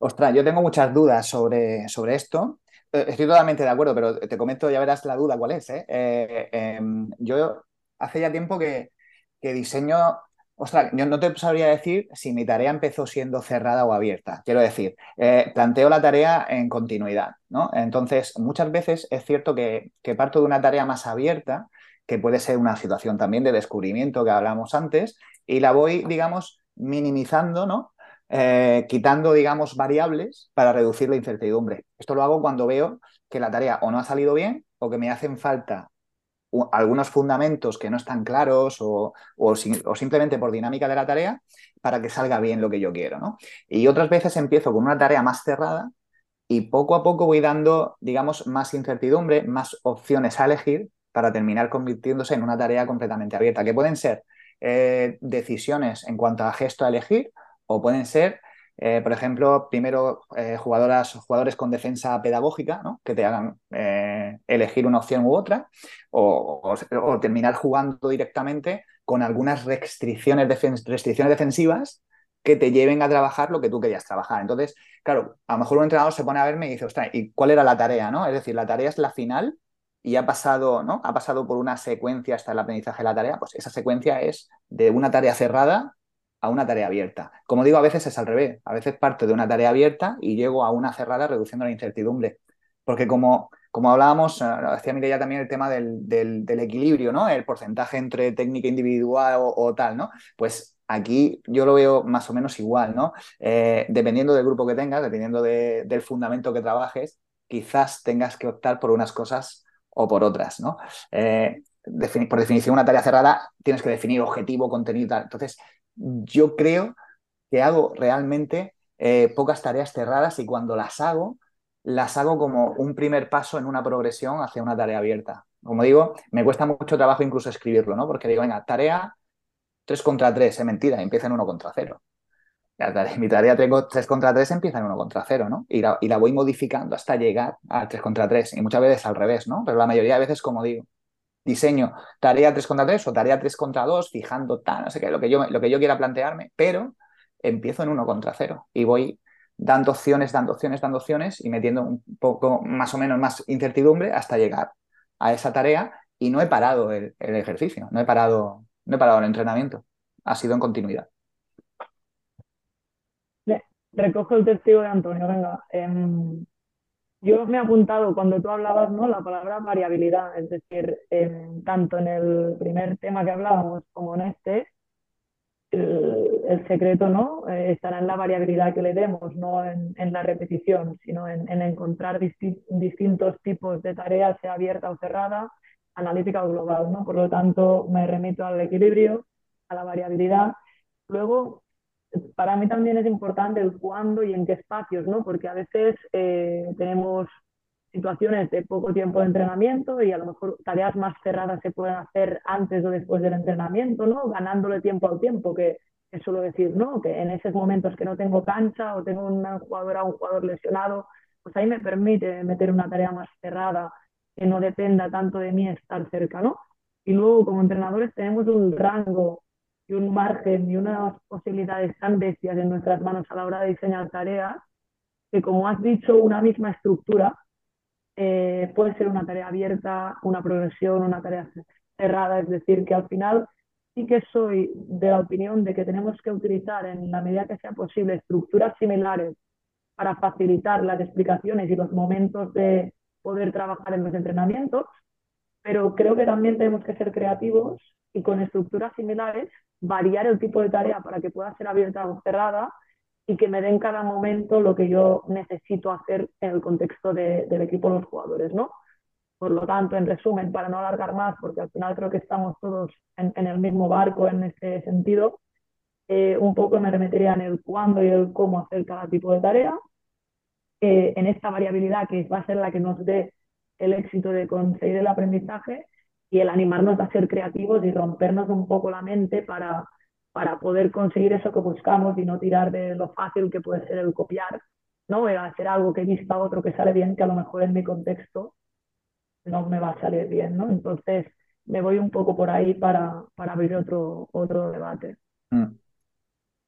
Ostras, yo tengo muchas dudas sobre, sobre esto. Eh, estoy totalmente de acuerdo, pero te comento, ya verás la duda cuál es. ¿eh? Em, yo hace ya tiempo que, que diseño Ostras, yo no te sabría decir si mi tarea empezó siendo cerrada o abierta. Quiero decir, eh, planteo la tarea en continuidad, ¿no? Entonces, muchas veces es cierto que, parto de una tarea más abierta, que puede ser una situación también de descubrimiento que hablamos antes, y la voy, digamos, minimizando, ¿no? Eh, quitando, digamos, variables para reducir la incertidumbre. Esto lo hago cuando veo que la tarea o no ha salido bien o que me hacen falta algunos fundamentos que no están claros o, simplemente por dinámica de la tarea para que salga bien lo que yo quiero. ¿no? Y otras veces empiezo con una tarea más cerrada y poco a poco voy dando, digamos, más incertidumbre, más opciones a elegir para terminar convirtiéndose en una tarea completamente abierta, que pueden ser eh, decisiones en cuanto a gesto a elegir o pueden ser eh, por ejemplo, primero eh, jugadoras, jugadores con defensa pedagógica, ¿no? que te hagan elegir una opción u otra, o, terminar jugando directamente con algunas restricciones, restricciones defensivas que te lleven a trabajar lo que tú querías trabajar. Entonces, claro, a lo mejor un entrenador se pone a verme y dice, ostras, ¿y cuál era la tarea? ¿no? Es decir, la tarea es la final y ha pasado, ¿no? Ha pasado por una secuencia hasta el aprendizaje de la tarea, pues esa secuencia es de una tarea cerrada a una tarea abierta. Como digo, a veces es al revés. A veces parto de una tarea abierta y llego a una cerrada reduciendo la incertidumbre. Porque como, como hablábamos, hacía eh, ya también el tema del, del, equilibrio, ¿no? El porcentaje entre técnica individual o, tal, ¿no? Pues aquí yo lo veo más o menos igual, ¿no? Eh, dependiendo del grupo que tengas, dependiendo del fundamento que trabajes, quizás tengas que optar por unas cosas o por otras, ¿no? Eh, por definición, una tarea cerrada tienes que definir objetivo, contenido tal. Entonces, yo creo que hago realmente eh, pocas tareas cerradas y cuando las hago, las hago como un primer paso en una progresión hacia una tarea abierta. Como digo, me cuesta mucho trabajo incluso escribirlo, ¿no? Porque digo, venga, tarea 3 contra 3, es mentira, empieza en 1 contra 0. mi tarea 3 contra 3 empieza en 1 contra 0, ¿no? Y la, y la voy modificando hasta llegar al 3 contra 3. Y muchas veces al revés, ¿no? Pero la mayoría de veces, como digo, diseño tarea 3 contra 3 o tarea 3 contra 2, fijando tal, no sé qué, lo que yo, lo que yo quiera plantearme, pero empiezo en 1 contra 0 y voy dando opciones, dando opciones, dando opciones y metiendo un poco más o menos más incertidumbre hasta llegar a esa tarea y no he parado el, ejercicio, no he parado, no he parado el entrenamiento, ha sido en continuidad. Recojo el testigo de Antonio, venga. Em, yo me he apuntado cuando tú hablabas, ¿no? La palabra variabilidad, es decir, tanto en el primer tema que hablábamos como en este, el, secreto, ¿no? Eh, estará en la variabilidad que le demos, no en, la repetición, sino en, encontrar distintos tipos de tareas, sea abierta o cerrada, analítica o global, ¿no? Por lo tanto, me remito al equilibrio, a la variabilidad. Luego, para mí también es importante el cuándo y en qué espacios, ¿no? Porque a veces eh, tenemos situaciones de poco tiempo de entrenamiento y a lo mejor tareas más cerradas se pueden hacer antes o después del entrenamiento, ¿no? Ganándole tiempo al tiempo, que, es suelo decir, ¿no? Que en esos momentos que no tengo cancha o tengo una jugadora o un jugador lesionado, pues ahí me permite meter una tarea más cerrada que no dependa tanto de mí estar cerca, ¿no? Y luego como entrenadores tenemos un rango y un margen y unas posibilidades tan bestias en nuestras manos a la hora de diseñar tareas, que como has dicho, una misma estructura eh, puede ser una tarea abierta, una progresión, una tarea cerrada, es decir, que al final sí que soy de la opinión de que tenemos que utilizar en la medida que sea posible estructuras similares para facilitar las explicaciones y los momentos de poder trabajar en los entrenamientos, pero creo que también tenemos que ser creativos y con estructuras similares variar el tipo de tarea para que pueda ser abierta o cerrada y que me den cada momento lo que yo necesito hacer en el contexto del equipo de los jugadores, ¿no? Por lo tanto, en resumen, para no alargar más, porque al final creo que estamos todos en, el mismo barco en este sentido, eh, un poco me remetería en el cuándo y el cómo hacer cada tipo de tarea, eh, en esta variabilidad que va a ser la que nos dé el éxito de conseguir el aprendizaje y el animarnos a ser creativos y rompernos un poco la mente para, para poder conseguir eso que buscamos y no tirar de lo fácil que puede ser el copiar, ¿no? hacer algo que he visto a otro que sale bien, que a lo mejor en mi contexto no me va a salir bien, ¿no? Entonces me voy un poco por ahí para, para abrir otro, otro debate. Mm.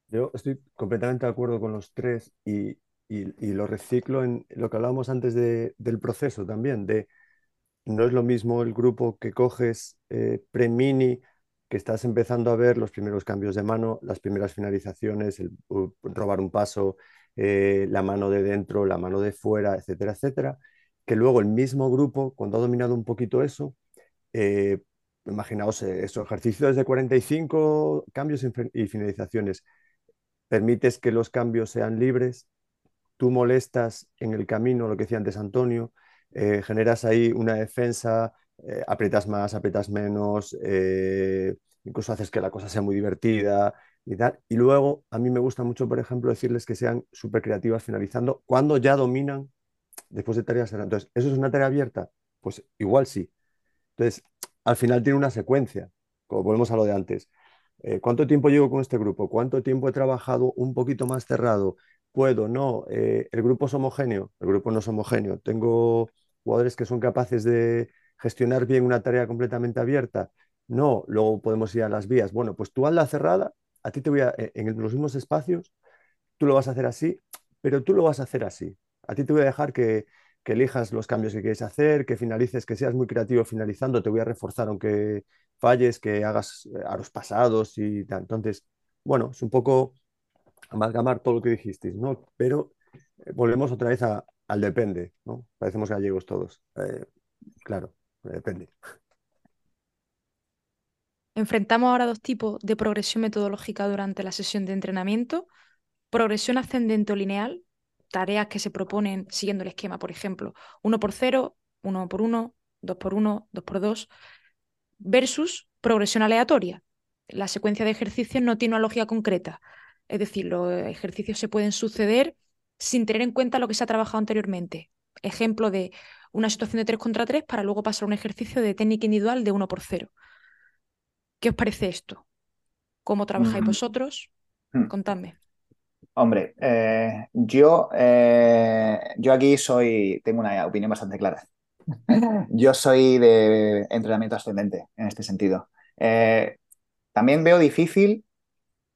Yo estoy completamente de acuerdo con los tres y, y, lo reciclo en lo que hablábamos antes de, del proceso también, de no es lo mismo el grupo que coges eh, pre-mini, que estás empezando a ver los primeros cambios de mano, las primeras finalizaciones, el, robar un paso, eh, la mano de dentro, la mano de fuera, etcétera, etcétera, que luego el mismo grupo, cuando ha dominado un poquito eso, eh, imaginaos esos ejercicios de 45 cambios y finalizaciones, permites que los cambios sean libres, tú molestas en el camino, lo que decía antes Antonio, eh, generas ahí una defensa, eh, aprietas más, aprietas menos, eh, incluso haces que la cosa sea muy divertida y tal. Y luego a mí me gusta mucho, por ejemplo, decirles que sean súper creativas finalizando cuando ya dominan después de tareas. Entonces, ¿eso es una tarea abierta? Pues igual sí. Entonces, al final tiene una secuencia, como volvemos a lo de antes. ¿Cuánto tiempo llevo con este grupo? ¿Cuánto tiempo he trabajado un poquito más cerrado? ¿Puedo? No. ¿El grupo es homogéneo? El grupo no es homogéneo. Tengo jugadores que son capaces de gestionar bien una tarea completamente abierta. No, luego podemos ir a las vías. Bueno, pues tú la cerrada, a ti te voy a, e, en los mismos espacios, tú lo vas a hacer así, pero tú lo vas a hacer así. A ti te voy a dejar que, que elijas los cambios que quieres hacer, que finalices, que seas muy creativo finalizando, te voy a reforzar aunque falles, que hagas eh, a los pasados y tal. Entonces, bueno, es un poco amalgamar todo lo que dijisteis, ¿no? Pero eh, volvemos otra vez al depende, ¿no? Parecemos gallegos todos. Eh, claro, depende. Enfrentamos ahora dos tipos de progresión metodológica durante la sesión de entrenamiento. Progresión ascendente o lineal, tareas que se proponen siguiendo el esquema, por ejemplo, 1 por 0, 1 por 1, 2 por 1, 2 por 2, versus progresión aleatoria. La secuencia de ejercicios no tiene una lógica concreta, es decir, los ejercicios se pueden suceder sin tener en cuenta lo que se ha trabajado anteriormente. Ejemplo de una situación de 3 contra 3 para luego pasar a un ejercicio de técnica individual de 1 por 0. ¿Qué os parece esto? ¿Cómo trabajáis vosotros? Hmm. Contadme. Hombre, eh, yo, eh, yo aquí soy, tengo una opinión bastante clara. yo soy de entrenamiento ascendente en este sentido. Eh, también veo difícil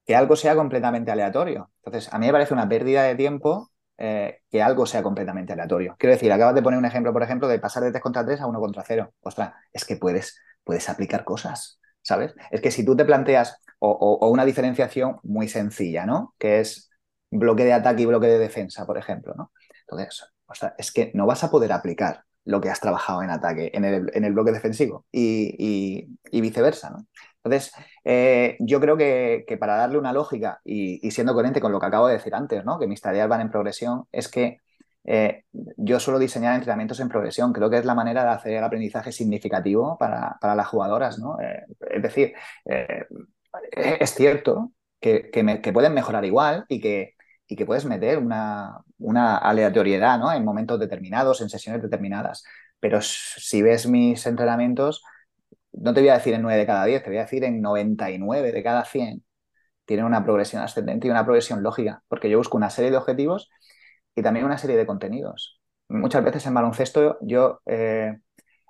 que algo sea completamente aleatorio. Entonces, a mí me parece una pérdida de tiempo eh, que algo sea completamente aleatorio. Quiero decir, acabas de poner un ejemplo, por ejemplo, de pasar de 3 contra 3 a 1 contra 0. Ostras, es que puedes, puedes aplicar cosas, ¿sabes? Es que si tú te planteas, o, una diferenciación muy sencilla, ¿no? Que es bloque de ataque y bloque de defensa, por ejemplo, ¿no? Entonces, ostras, es que no vas a poder aplicar lo que has trabajado en ataque, en el, en el bloque defensivo y, y, viceversa. ¿no? Entonces, eh, yo creo que, para darle una lógica y, siendo coherente con lo que acabo de decir antes, ¿no? que mis tareas van en progresión, es que eh, yo suelo diseñar entrenamientos en progresión. Creo que es la manera de hacer el aprendizaje significativo para, las jugadoras. ¿no? Eh, es decir, es cierto que, pueden mejorar igual y que, puedes meter una, aleatoriedad en momentos determinados, en sesiones determinadas. Pero si ves mis entrenamientos, no te voy a decir en 9 de cada 10, te voy a decir en 99 de cada 100. Tienen una progresión ascendente y una progresión lógica, porque yo busco una serie de objetivos y también una serie de contenidos. Muchas veces en baloncesto yo eh,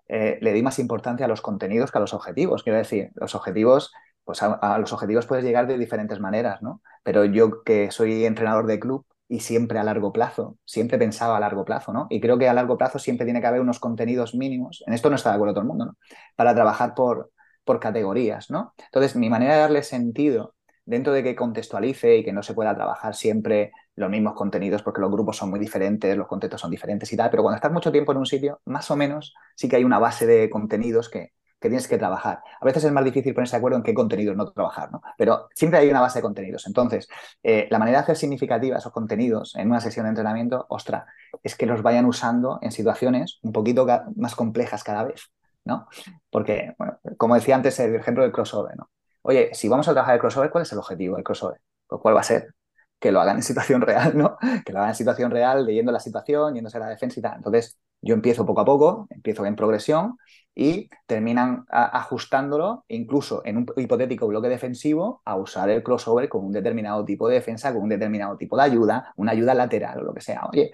eh, le di más importancia a los contenidos que a los objetivos. Quiero decir, los objetivos pues a, los objetivos puedes llegar de diferentes maneras, ¿no? Pero yo que soy entrenador de club y siempre a largo plazo, siempre pensaba a largo plazo, ¿no? Y creo que a largo plazo siempre tiene que haber unos contenidos mínimos, en esto no está de acuerdo todo el mundo, ¿no? Para trabajar por, por categorías, ¿no? Entonces, mi manera de darle sentido dentro de que contextualice y que no se pueda trabajar siempre los mismos contenidos porque los grupos son muy diferentes, los contextos son diferentes y tal, pero cuando estás mucho tiempo en un sitio, más o menos sí que hay una base de contenidos que, tienes que trabajar. A veces es más difícil ponerse de acuerdo en qué contenidos no trabajar, ¿no? Pero siempre hay una base de contenidos. Entonces, eh, la manera de hacer significativa esos contenidos en una sesión de entrenamiento, ostra, es que los vayan usando en situaciones un poquito más complejas cada vez, ¿no? Porque, bueno, como decía antes, el ejemplo del crossover, ¿no? Oye, si vamos a trabajar el crossover, ¿cuál es el objetivo del crossover? Pues, ¿Cuál va a ser? Que lo hagan en situación real, ¿no? Que lo hagan en situación real, leyendo la situación, yéndose a la defensa y tal. Entonces, yo empiezo poco a poco, empiezo en progresión y terminan ajustándolo, incluso en un hipotético bloque defensivo, a usar el crossover con un determinado tipo de defensa, con un determinado tipo de ayuda, una ayuda lateral o lo que sea. Oye,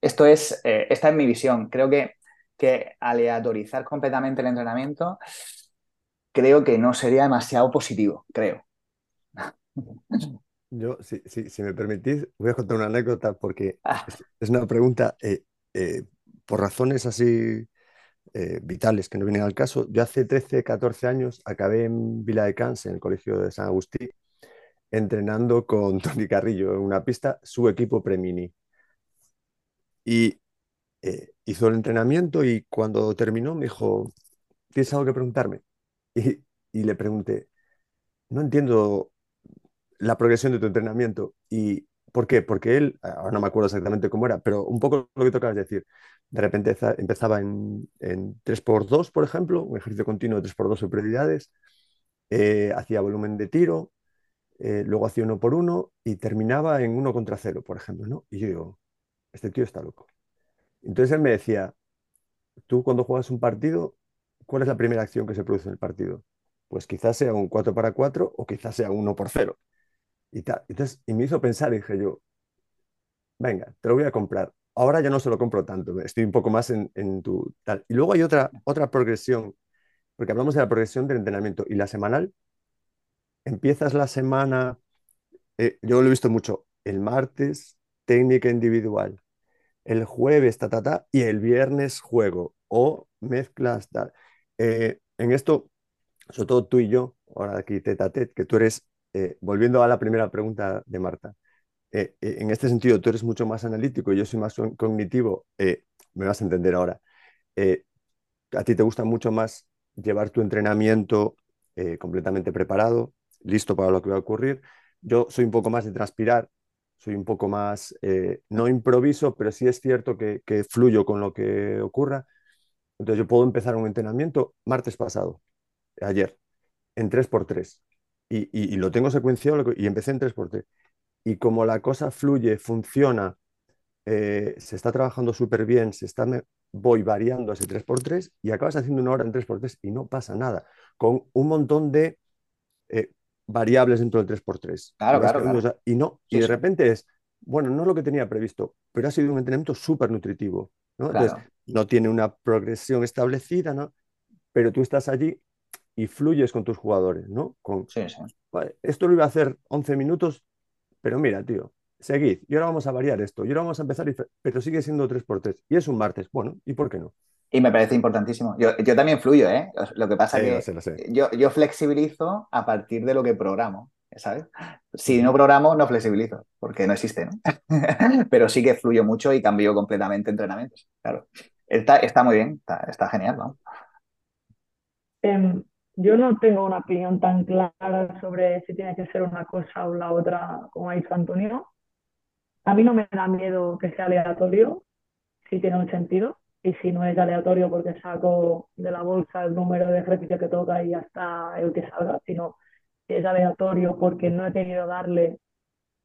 esto es, eh, esta es mi visión. Creo que, que aleatorizar completamente el entrenamiento, creo que no sería demasiado positivo, creo. Yo, si, si, me permitís, voy a contar una anécdota porque ah. es, una pregunta eh, eh, por razones así eh, vitales que no vienen al caso. Yo hace 13, 14 años acabé en Vila de Cans, en el Colegio de San Agustín, entrenando con Tony Carrillo en una pista, su equipo Premini. Y hizo el entrenamiento y cuando terminó me dijo, ¿tienes algo que preguntarme? Y, y le pregunté, no entiendo la progresión de tu entrenamiento. ¿Y por qué? Porque él, ahora no me acuerdo exactamente cómo era, pero un poco lo que tocabas decir, de repente empezaba en, en 3x2, por ejemplo, un ejercicio continuo de 3x2 superioridades, eh, hacía volumen de tiro, eh, luego hacía uno por uno y terminaba en uno contra cero, por ejemplo, ¿no? Y yo digo, este tío está loco. Entonces él me decía, tú cuando juegas un partido, ¿cuál es la primera acción que se produce en el partido? Pues quizás sea un 4 para 4 o quizás sea un 1 por 0. Y, Entonces, y me hizo pensar, dije yo, venga, te lo voy a comprar. Ahora ya no se lo compro tanto, estoy un poco más en, tu tal. Y luego hay otra, otra progresión, porque hablamos de la progresión del entrenamiento y la semanal. Empiezas la semana, eh, yo lo he visto mucho, el martes, técnica individual, el jueves, ta, ta, ta, y el viernes juego, o mezclas, tal. Eh, en esto, sobre todo tú y yo, ahora aquí tete a que tú eres eh, volviendo a la primera pregunta de Marta, eh, eh, en este sentido tú eres mucho más analítico y yo soy más cognitivo, me vas a entender ahora. a ti te gusta mucho más llevar tu entrenamiento completamente preparado, listo para lo que va a ocurrir. Yo soy un poco más de transpirar, soy un poco más, no improviso, pero sí es cierto que, que fluyo con lo que ocurra. Entonces yo puedo empezar un entrenamiento martes pasado, ayer, en 3x3 y, lo tengo secuenciado y empecé en 3x3. Y como la cosa fluye, funciona, eh, se está trabajando súper bien, se está, voy variando ese 3x3 y acabas haciendo una hora en 3x3 y no pasa nada, con un montón de eh, variables dentro del 3x3. Claro, claro, Y, no, y de repente es, bueno, no es lo que tenía previsto, pero ha sido un entrenamiento súper nutritivo. ¿no? Entonces, no tiene una progresión establecida, ¿no? pero tú estás allí y fluyes con tus jugadores, ¿no? Con, sí, sí. esto lo iba a hacer 11 minutos, pero mira, tío, seguid, y ahora vamos a variar esto, y ahora vamos a empezar, pero sigue siendo 3x3, y es un martes, bueno, ¿y por qué no? Y me parece importantísimo. Yo, también fluyo, ¿eh? Lo que pasa es que Yo, yo flexibilizo a partir de lo que programo, ¿sabes? Si no programo, no flexibilizo, porque no existe, ¿no? pero sí que fluyo mucho y cambio completamente entrenamientos, claro. Está, está muy bien, está, genial, ¿no? Yo no tengo una opinión tan clara sobre si tiene que ser una cosa o la otra, como ha dicho Antonio. A mí no me da miedo que sea aleatorio, si tiene un sentido, y si no es aleatorio porque saco de la bolsa el número de ejercicio que toca y ya está el que salga, sino si es aleatorio porque no he querido darle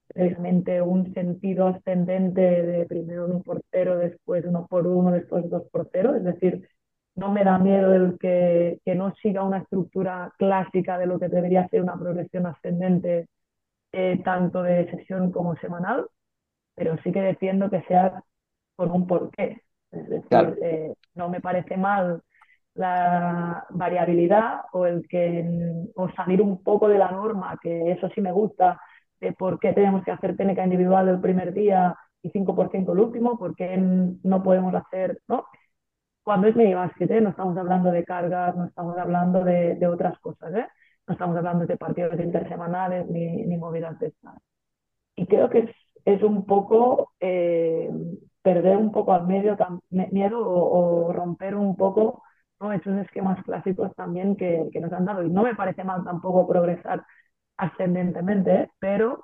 realmente un sentido ascendente de primero uno por cero, después uno por uno, después dos por cero, es decir, no me da miedo el que, no siga una estructura clásica de lo que debería ser una progresión ascendente eh, tanto de sesión como semanal, pero sí que defiendo que sea con un porqué. Es decir, eh, no me parece mal la variabilidad o el que o salir un poco de la norma, que eso sí me gusta, de por qué tenemos que hacer técnica individual el primer día y 5% el último, por qué no podemos hacer, ¿no? Cuando es mini básquet, ¿eh? no estamos hablando de cargas, no estamos hablando de, de otras cosas, ¿eh? no estamos hablando de partidos intersemanales ni, ni movidas de estas. Y creo que es, es un poco eh, perder un poco al medio miedo o, romper un poco ¿no? esos esquemas clásicos también que, que, nos han dado. Y no me parece mal tampoco progresar ascendentemente, ¿eh? pero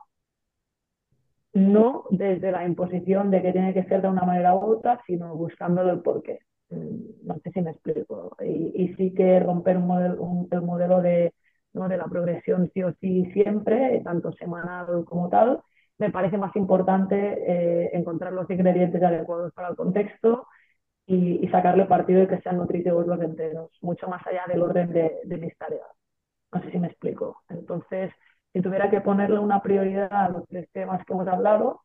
no desde la imposición de que tiene que ser de una manera u otra, sino buscándolo el porqué. Mm, no sé si me explico. Y, sí que romper un modelo, el modelo de, ¿no? de la progresión sí o sí siempre, tanto semanal como tal, me parece más importante eh, encontrar los ingredientes adecuados para el contexto y, sacarle partido y que sean nutritivos los enteros, mucho más allá del orden de, mis tareas. No sé si me explico. Entonces, si tuviera que ponerle una prioridad a los tres temas que hemos hablado,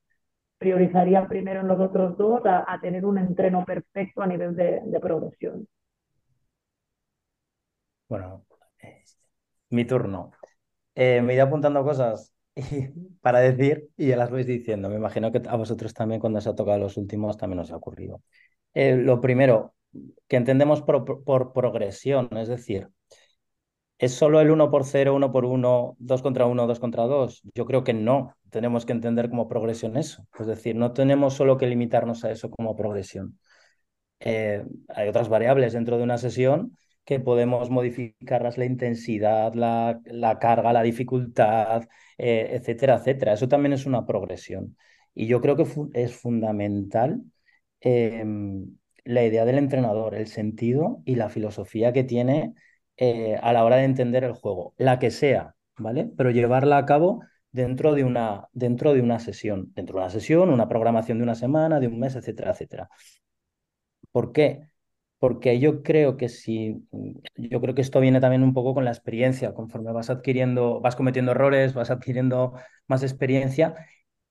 priorizaría primero en los otros dos a, tener un entreno perfecto a nivel de, progresión. Bueno, mi turno. Eh, me he ido apuntando cosas para decir y ya las vais diciendo. Me imagino que a vosotros también cuando se ha tocado los últimos también os ha ocurrido. Eh, lo primero, que entendemos por, progresión, es decir, ¿es solo el 1 por 0, 1 por 1, 2 contra 1, 2 contra 2? Yo creo que no. Tenemos que entender como progresión eso. Es decir, no tenemos solo que limitarnos a eso como progresión. Eh, hay otras variables dentro de una sesión que podemos modificarlas, la intensidad, la, carga, la dificultad, eh, etcétera, etcétera. Eso también es una progresión. Y yo creo que es fundamental Em, la idea del entrenador, el sentido y la filosofía que tiene eh, a la hora de entender el juego, la que sea, ¿vale? Pero llevarla a cabo dentro de una, dentro de una sesión, dentro de una sesión, una programación de una semana, de un mes, etcétera, etcétera. ¿Por qué? Porque yo creo que si, yo creo que esto viene también un poco con la experiencia, conforme vas adquiriendo, vas cometiendo errores, vas adquiriendo más experiencia,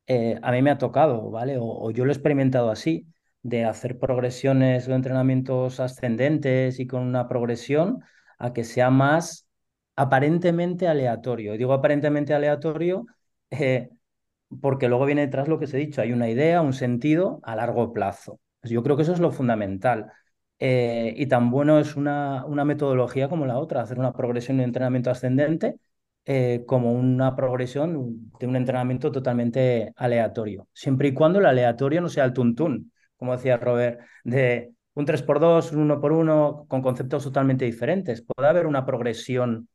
eh, a mí me ha tocado, ¿vale? o yo lo he experimentado así de hacer progresiones o entrenamientos ascendentes y con una progresión a que sea más aparentemente aleatorio. Digo aparentemente aleatorio eh, porque luego viene detrás lo que os he dicho, hay una idea, un sentido a largo plazo. Pues yo creo que eso es lo fundamental. Eh, y tan bueno es una, una, metodología como la otra, hacer una progresión de entrenamiento ascendente eh, como una progresión de un entrenamiento totalmente aleatorio, siempre y cuando el aleatorio no sea el tuntún, como decía Robert, de un 3x2, un 1x1, con conceptos totalmente diferentes. Puede haber una progresión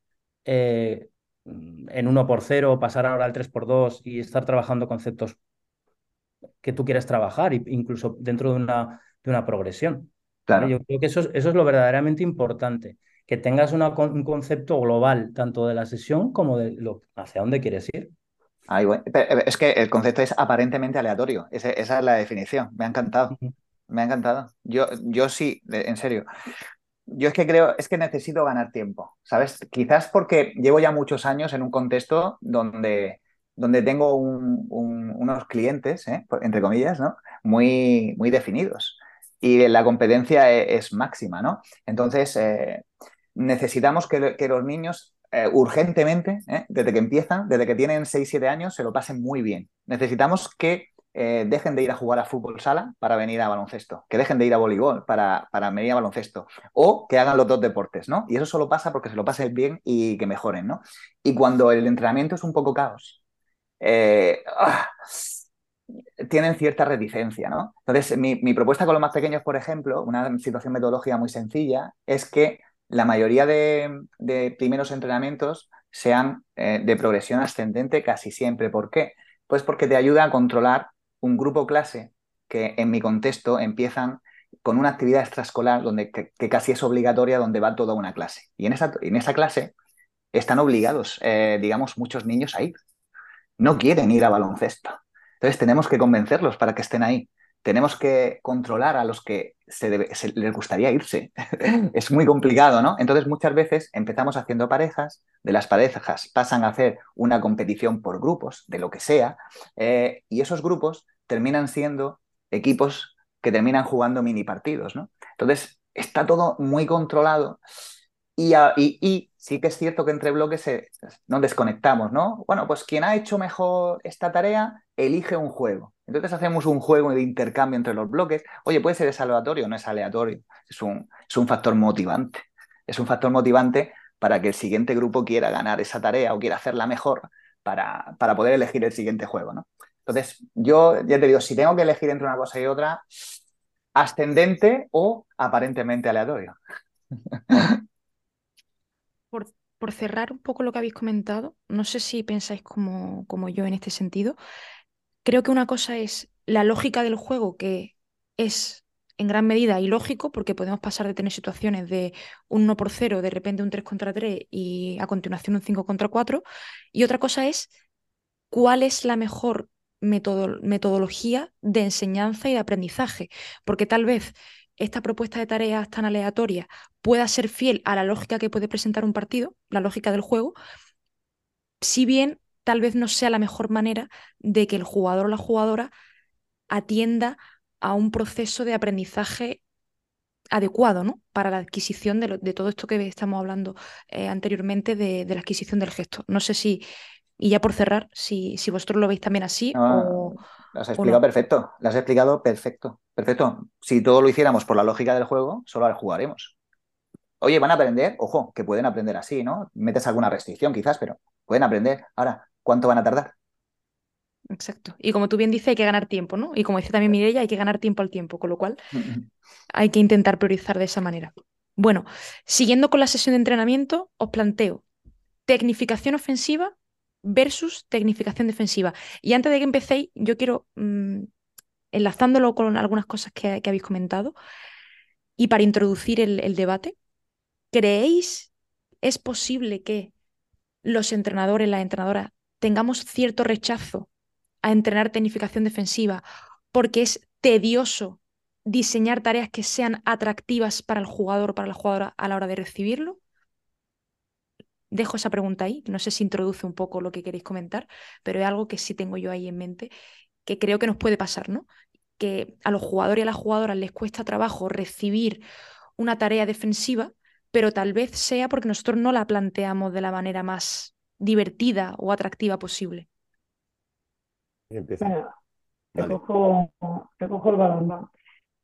eh, en 1x0, pasar ahora al 3x2 y estar trabajando conceptos que tú quieres trabajar, incluso dentro de una, de una progresión. Claro. Yo creo que eso, eso es lo verdaderamente importante, que tengas un concepto global, tanto de la sesión como de lo, hacia dónde quieres ir. Eh, es que el concepto es aparentemente aleatorio. esa es la definición. Me ha encantado. Me ha encantado. Yo, yo sí, en serio. Yo es que creo, es que necesito ganar tiempo, ¿sabes? Quizás porque llevo ya muchos años en un contexto donde, donde tengo unos clientes, ¿eh? entre comillas, ¿no? Muy, muy definidos. Y la competencia e, es, máxima, ¿no? Entonces, eh, necesitamos que, los niños eh, urgentemente, desde que empiezan, desde que tienen 6-7 años, se lo pasen muy bien. Necesitamos que eh, dejen de ir a jugar a fútbol sala para venir a baloncesto, que dejen de ir a voleibol para, para venir a baloncesto, o que hagan los dos deportes, ¿no? Y eso solo pasa porque se lo pasen bien y que mejoren, ¿no? Y cuando el entrenamiento es un poco caos, ¡ah! tienen cierta reticencia, ¿no? Entonces, mi, mi, propuesta con los más pequeños, por ejemplo, una situación metodológica muy sencilla, es que la mayoría de, primeros entrenamientos sean eh, de progresión ascendente casi siempre. ¿Por qué? Pues porque te ayuda a controlar un grupo clase que en mi contexto empiezan con una actividad extraescolar donde, que, casi es obligatoria, donde va toda una clase. Y en esa, en esa clase están obligados, eh, digamos, muchos niños a ir. No quieren ir a baloncesto. Entonces tenemos que convencerlos para que estén ahí tenemos que controlar a los que se, les gustaría irse. es muy complicado, ¿no? Entonces muchas veces empezamos haciendo parejas, de las parejas pasan a hacer una competición por grupos, de lo que sea, eh, y esos grupos terminan siendo equipos que terminan jugando mini partidos, ¿no? Entonces está todo muy controlado y, sí que es cierto que entre bloques se, nos desconectamos, ¿no? Bueno, pues quien ha hecho mejor esta tarea elige un juego. Entonces hacemos un juego de intercambio entre los bloques. Oye, puede ser aleatorio, no es aleatorio. Es un, es un factor motivante. Es un factor motivante para que el siguiente grupo quiera ganar esa tarea o quiera hacerla mejor para, para poder elegir el siguiente juego, ¿no? Entonces, yo ya te digo, si tengo que elegir entre una cosa y otra, ascendente o aparentemente aleatorio. por, cerrar un poco lo que habéis comentado, no sé si pensáis como, como yo en este sentido. Creo que una cosa es la lógica del juego, que es en gran medida ilógico, porque podemos pasar de tener situaciones de un 1 por 0, de repente un 3 contra 3 y a continuación un 5 contra 4. Y otra cosa es cuál es la mejor metodología de enseñanza y de aprendizaje, porque tal vez esta propuesta de tareas tan aleatoria pueda ser fiel a la lógica que puede presentar un partido, la lógica del juego, si bien tal vez no sea la mejor manera de que el jugador o la jugadora atienda a un proceso de aprendizaje adecuado ¿no? para la adquisición de, todo esto que estamos hablando eh, anteriormente de, la adquisición del gesto. No sé si, y ya por cerrar, si, si vosotros lo veis también así o... Lo has explicado perfecto, lo has explicado perfecto, perfecto. Si todo lo hiciéramos por la lógica del juego, solo jugaremos. Oye, van a aprender, ojo, que pueden aprender así, ¿no? Metes alguna restricción quizás, pero pueden aprender. Ahora, ¿cuánto van a tardar? Exacto. Y como tú bien dices, hay que ganar tiempo, ¿no? Y como dice también Mireia, hay que ganar tiempo al tiempo, con lo cual hay que intentar priorizar de esa manera. Bueno, siguiendo con la sesión de entrenamiento, os planteo tecnificación ofensiva versus tecnificación defensiva. Y antes de que empecéis, yo quiero, mm, enlazándolo con algunas cosas que, habéis comentado, y para introducir el debate, ¿creéis es posible que los entrenadores, las entrenadoras, tengamos cierto rechazo a entrenar tecnificación defensiva porque es tedioso diseñar tareas que sean atractivas para el jugador o para la jugadora a la hora de recibirlo? Dejo esa pregunta ahí, no sé si introduce un poco lo que queréis comentar, pero es algo que sí tengo yo ahí en mente, que creo que nos puede pasar, ¿no? Que a los jugadores y a las jugadoras les cuesta trabajo recibir una tarea defensiva, pero tal vez sea porque nosotros no la planteamos de la manera más divertida o atractiva posible. Venga, te cojo, el balón,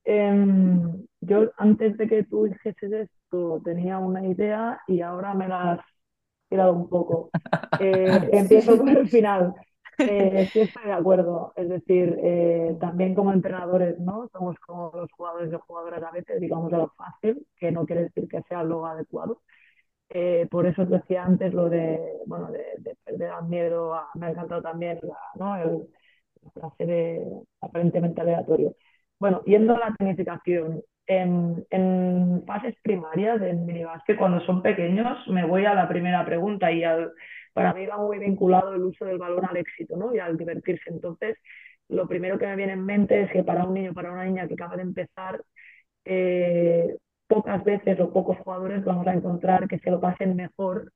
em, yo antes de que tú dijeses esto tenía una idea y ahora me la has tirado un poco. Eh, empiezo por el final. Eh, sí estoy de acuerdo, es decir, eh, también como entrenadores, ¿no? Somos como los jugadores y jugadoras a veces, digamos a lo fácil, que no quiere decir que sea lo adecuado. Por eso os decía antes lo de, bueno, de, perder el miedo, me ha encantado también la, ¿no? el, frase de aparentemente aleatorio. Bueno, yendo a la tecnificación, en, en fases primarias del minibásquet, cuando son pequeños, me voy a la primera pregunta y al, para mí va muy vinculado el uso del balón al éxito ¿no? y al divertirse. Entonces, lo primero que me viene en mente es que para un niño, para una niña que acaba de empezar, eh, pocas veces o pocos jugadores vamos a encontrar que se lo pasen mejor,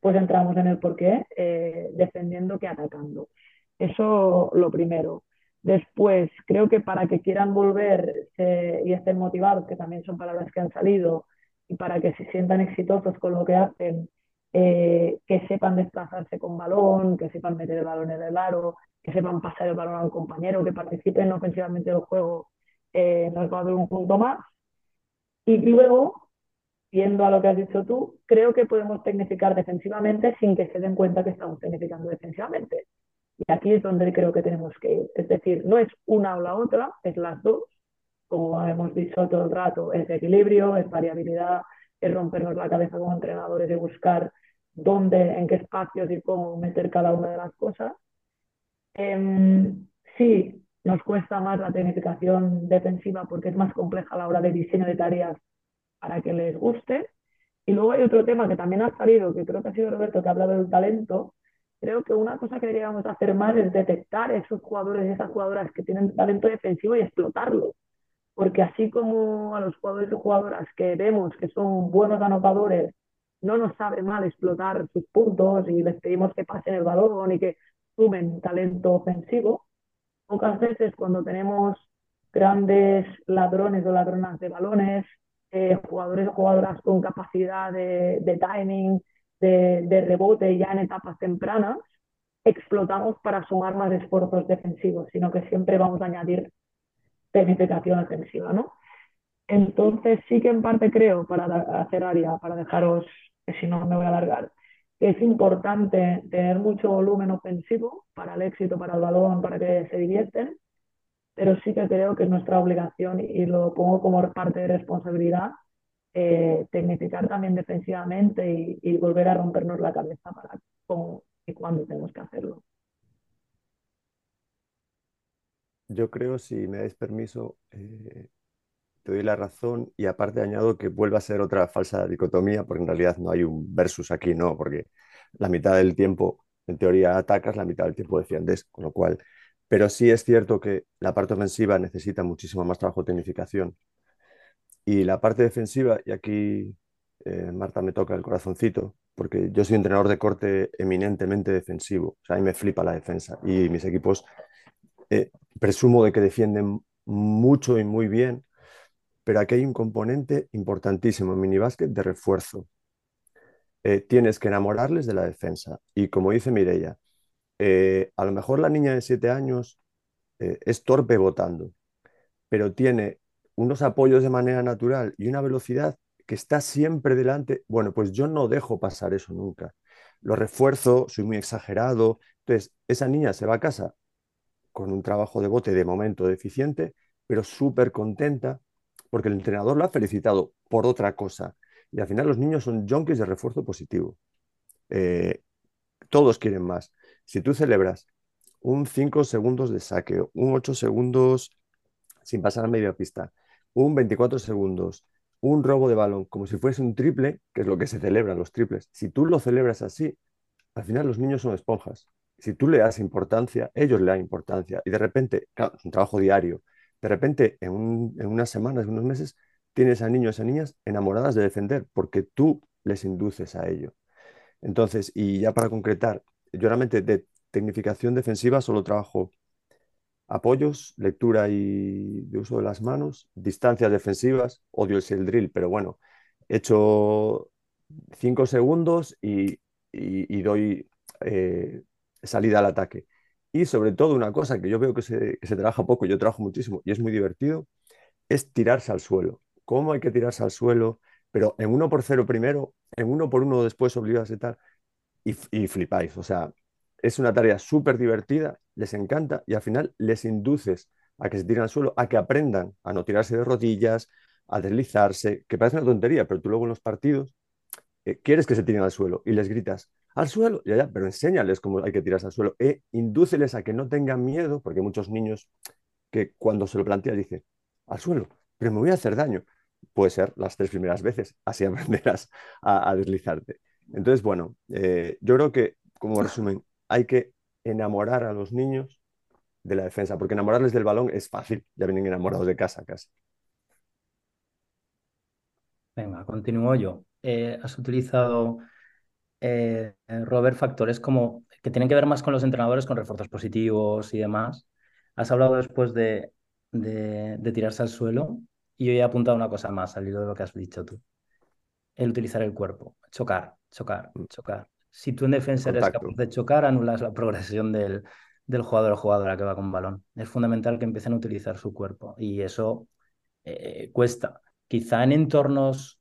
pues entramos en el porqué, eh, defendiendo que atacando. Eso lo primero. Después, creo que para que quieran volver y estén motivados, que también son palabras que han salido, y para que se sientan exitosos con lo que hacen, eh, que sepan desplazarse con balón, que sepan meter el balón en el aro, que sepan pasar el balón al compañero, que participen ofensivamente del juego, eh, nos va a dar un punto más. Y luego, viendo a lo que has dicho tú, creo que podemos tecnificar defensivamente sin que se den cuenta que estamos tecnificando defensivamente. Y aquí es donde creo que tenemos que ir. Es decir, no es una o la otra, es las dos. Como hemos dicho todo el rato, es equilibrio, es variabilidad, es rompernos la cabeza como entrenadores de buscar dónde, en qué espacios y cómo meter cada una de las cosas. Em, sí, nos cuesta más la tecnificación defensiva porque es más compleja a la hora de diseño de tareas para que les guste. Y luego hay otro tema que también ha salido, que creo que ha sido Roberto que ha hablado del talento, creo que una cosa que deberíamos hacer más es detectar esos jugadores y esas jugadoras que tienen talento defensivo y explotarlo. Porque así como a los jugadores y jugadoras que vemos que son buenos anotadores, no nos sabe mal explotar sus puntos y les pedimos que pasen el balón y que sumen talento ofensivo, pocas veces cuando tenemos grandes ladrones o ladronas de balones, eh, jugadores o jugadoras con capacidad de, timing, de, rebote ya en etapas tempranas, explotamos para sumar más esfuerzos defensivos, sino que siempre vamos a añadir penetración ofensiva, ¿no? Entonces sí que en parte creo, para hacer área, para dejaros, que si no me voy a alargar, es importante tener mucho volumen ofensivo para el éxito, para el balón, para que se divierten, pero sí que creo que es nuestra obligación y lo pongo como parte de responsabilidad eh, tecnificar también defensivamente y, volver a rompernos la cabeza para cómo y cuándo tenemos que hacerlo. Yo creo, si me dais permiso, eh, te doy la razón y aparte añado que vuelva a ser otra falsa dicotomía, porque en realidad no hay un versus aquí, no, porque la mitad del tiempo, en teoría, atacas, la mitad del tiempo defiendes, con lo cual, pero sí es cierto que la parte ofensiva necesita muchísimo más trabajo de tecnificación. Y la parte defensiva, y aquí eh, Marta me toca el corazoncito, porque yo soy entrenador de corte eminentemente defensivo, o sea, a mí me flipa la defensa y mis equipos eh, presumo de que defienden mucho y muy bien, pero aquí hay un componente importantísimo en minibásquet de refuerzo. Eh, tienes que enamorarles de la defensa y como dice Mireia, a lo mejor la niña de 7 años es torpe votando, pero tiene unos apoyos de manera natural y una velocidad que está siempre delante, bueno, pues yo no dejo pasar eso nunca. Lo refuerzo, soy muy exagerado. Entonces, esa niña se va a casa con un trabajo de bote de momento deficiente, pero súper contenta porque el entrenador la ha felicitado por otra cosa. Y al final los niños son junkies de refuerzo positivo. Eh, todos quieren más. Si tú celebras un 5 segundos de saque, un 8 segundos sin pasar a media pista, un 24 segundos, un robo de balón, como si fuese un triple, que es lo que se celebran los triples. Si tú lo celebras así, al final los niños son esponjas. Si tú le das importancia, ellos le dan importancia. Y de repente, claro, es un trabajo diario. De repente, en, unas semanas, en unos meses, tienes a niños y a niñas enamoradas de defender, porque tú les induces a ello. Entonces, y ya para concretar, yo realmente de tecnificación defensiva solo trabajo apoyos, lectura y de uso de las manos, distancias defensivas, odio el drill, pero bueno, he hecho cinco segundos y, doy eh, salida al ataque. Y sobre todo una cosa que yo veo que se, se trabaja poco, yo trabajo muchísimo y es muy divertido, es tirarse al suelo. ¿Cómo hay que tirarse al suelo? Pero en uno por cero primero, en uno por uno después obligas a tal, y, y flipáis. O sea, es una tarea súper divertida, les encanta y al final les induces a que se tiren al suelo, a que aprendan a no tirarse de rodillas, a deslizarse, que parece una tontería, pero tú luego en los partidos eh, quieres que se tiren al suelo y les gritas, al suelo, ya, ya, pero enséñales cómo hay que tirarse al suelo e indúceles a que no tengan miedo, porque muchos niños que cuando se lo plantean dicen, al suelo, pero me voy a hacer daño. Puede ser las tres primeras veces, así aprenderás a, deslizarte. Entonces, bueno, eh, yo creo que, como resumen, hay que enamorar a los niños de la defensa, porque enamorarles del balón es fácil, ya vienen enamorados de casa casi. Venga, continúo yo. Eh, has utilizado, eh, Robert, factores como que tienen que ver más con los entrenadores, con refuerzos positivos y demás. Has hablado después de, de tirarse al suelo y yo he apuntado una cosa más al hilo de lo que has dicho tú. El utilizar el cuerpo, chocar, chocar, mm. chocar si tú en defensa eres capaz de chocar, anulas la progresión del, jugador o jugadora que va con balón. Es fundamental que empiecen a utilizar su cuerpo y eso eh, cuesta. Quizá en entornos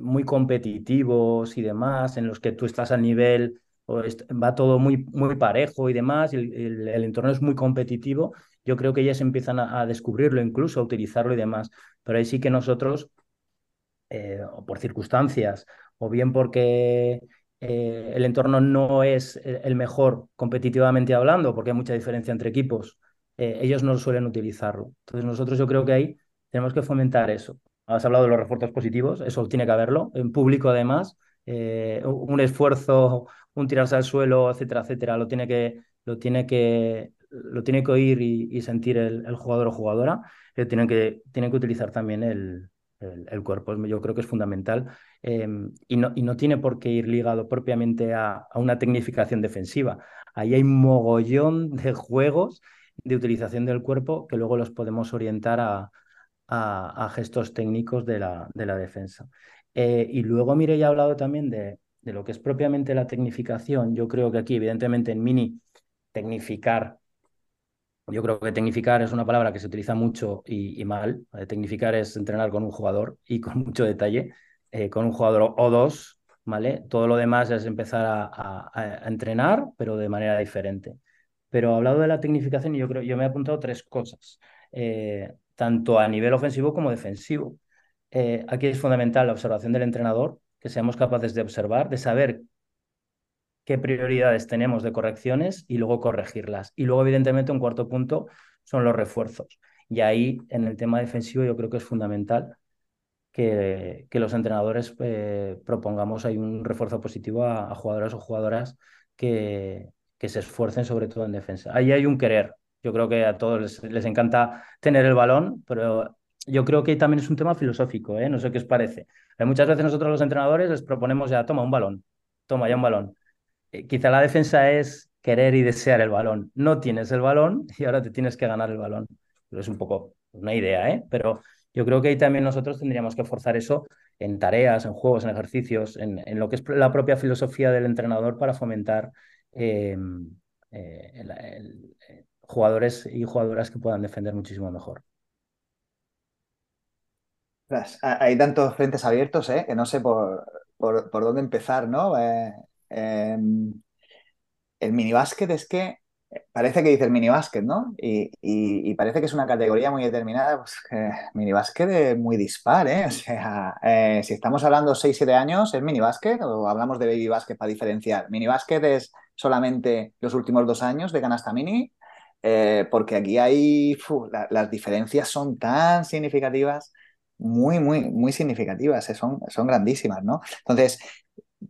muy competitivos y demás, en los que tú estás al nivel, o va todo muy, muy parejo y demás, y el, entorno es muy competitivo, yo creo que ellas empiezan a, descubrirlo, incluso a utilizarlo y demás. Pero ahí sí que nosotros, eh, por circunstancias o bien porque eh, el entorno no es el mejor competitivamente hablando, porque hay mucha diferencia entre equipos, eh, ellos no suelen utilizarlo. Entonces nosotros yo creo que ahí tenemos que fomentar eso. Has hablado de los refuerzos positivos, eso tiene que haberlo, en público además, eh, un esfuerzo, un tirarse al suelo, etcétera, etcétera, lo tiene que, lo tiene que, lo tiene que oír y, sentir el, jugador o jugadora, tienen que, tienen que utilizar también el, el, cuerpo. Yo creo que es fundamental em, y, no, y, no, tiene por qué ir ligado propiamente a, una tecnificación defensiva. Ahí hay mogollón de juegos de utilización del cuerpo que luego los podemos orientar a, a, gestos técnicos de la, de la defensa. Eh, y luego, mire, ya he hablado también de, de lo que es propiamente la tecnificación. Yo creo que aquí, evidentemente, en Mini, tecnificar yo creo que tecnificar es una palabra que se utiliza mucho y, mal. Tecnificar es entrenar con un jugador y con mucho detalle, eh, con un jugador o dos, ¿vale? Todo lo demás es empezar a, entrenar, pero de manera diferente. Pero hablado de la tecnificación, yo creo, yo me he apuntado tres cosas, eh, tanto a nivel ofensivo como defensivo. Eh, aquí es fundamental la observación del entrenador, que seamos capaces de observar, de saber qué prioridades tenemos de correcciones y luego corregirlas. Y luego, evidentemente, un cuarto punto son los refuerzos. Y ahí, en el tema defensivo, yo creo que es fundamental que, los entrenadores eh, propongamos ahí un refuerzo positivo a, jugadores o jugadoras que, que, se esfuercen sobre todo en defensa. Ahí hay un querer. Yo creo que a todos les, encanta tener el balón, pero yo creo que también es un tema filosófico, ¿eh? no sé qué os parece. muchas veces nosotros los entrenadores les proponemos ya, toma un balón, toma ya un balón. Eh, quizá la defensa es querer y desear el balón. No tienes el balón y ahora te tienes que ganar el balón. Pero es un poco una idea, ¿eh? Pero yo creo que ahí también nosotros tendríamos que forzar eso en tareas, en juegos, en ejercicios, en, lo que es la propia filosofía del entrenador para fomentar em, jugadores y jugadoras que puedan defender muchísimo mejor. Hay tantos frentes abiertos, ¿eh? que no sé por, por, dónde empezar, ¿no? Eh, em, el minibásquet es que parece que dice el minibásquet, ¿no? Y, parece que es una categoría muy determinada, pues que minibásquet es muy dispar, ¿eh? O sea, eh, si estamos hablando 6-7 años, ¿es minibásquet o hablamos de baby basket para diferenciar? Minibásquet es solamente los últimos dos años de canasta mini, eh, porque aquí hay, las diferencias son tan significativas muy, muy, muy significativas, eh, son, son grandísimas, ¿no? Entonces,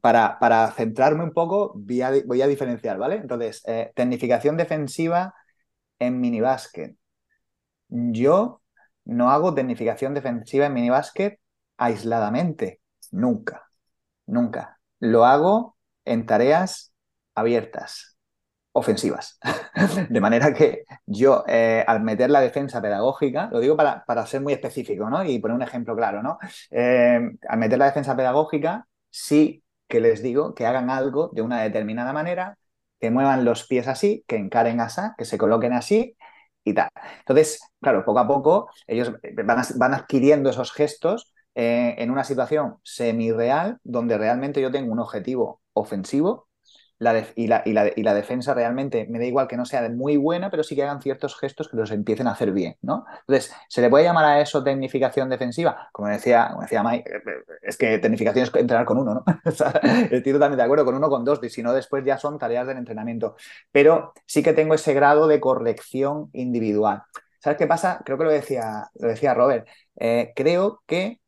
para, para centrarme un poco, voy a, diferenciar, ¿vale? Entonces, eh, tecnificación defensiva en minibásquet. Yo no hago tecnificación defensiva en minibásquet aisladamente, nunca, nunca. Lo hago en tareas abiertas, ofensivas. de manera que yo, eh, al meter la defensa pedagógica, lo digo para, para, ser muy específico, ¿no? Y poner un ejemplo claro, ¿no? Eh, al meter la defensa pedagógica, sí que les digo que hagan algo de una determinada manera, que muevan los pies así, que encaren así, que se coloquen así y tal. Entonces, claro, poco a poco ellos van, van adquiriendo esos gestos eh, en una situación semi-real donde realmente yo tengo un objetivo ofensivo y, la, y, la, defensa realmente me da igual que no sea muy buena, pero sí que hagan ciertos gestos que los empiecen a hacer bien, ¿no? Entonces, ¿se le puede llamar a eso tecnificación defensiva? Como decía, como decía Mike, eh, eh, es que tecnificación es entrenar con uno, ¿no? Estoy totalmente de acuerdo con uno, con dos, y si no, después ya son tareas del entrenamiento. Pero sí que tengo ese grado de corrección individual. ¿Sabes qué pasa? Creo que lo decía, lo decía Robert. Eh, creo que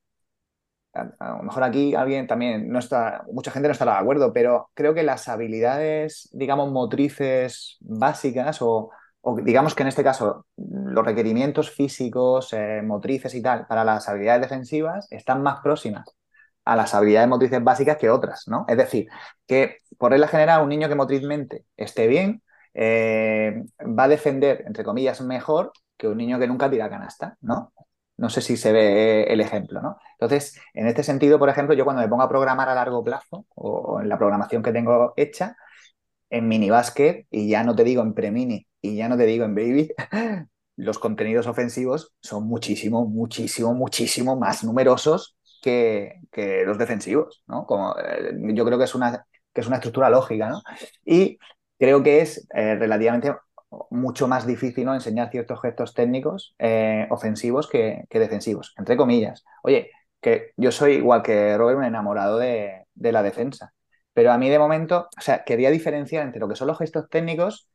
a, lo mejor aquí alguien también no está, mucha gente no estará de acuerdo, pero creo que las habilidades, digamos, motrices básicas o, digamos que en este caso los requerimientos físicos, eh, motrices y tal, para las habilidades defensivas están más próximas a las habilidades motrices básicas que otras, ¿no? Es decir, que por regla general un niño que motrizmente esté bien eh, va a defender, entre comillas, mejor que un niño que nunca tira canasta, ¿no? No sé si se ve el ejemplo, ¿no? Entonces, en este sentido, por ejemplo, yo cuando me pongo a programar a largo plazo o, en la programación que tengo hecha, en mini basket, y ya no te digo en pre-mini y ya no te digo en baby, los contenidos ofensivos son muchísimo, muchísimo, muchísimo más numerosos que, los defensivos, ¿no? Como, eh, yo creo que es, una, que es una estructura lógica, ¿no? Y creo que es eh, relativamente mucho más difícil ¿no? enseñar ciertos gestos técnicos eh, ofensivos que, defensivos, entre comillas. Oye, que yo soy igual que Robert, un enamorado de, la defensa, pero a mí de momento, o sea, quería diferenciar entre lo que son los gestos técnicos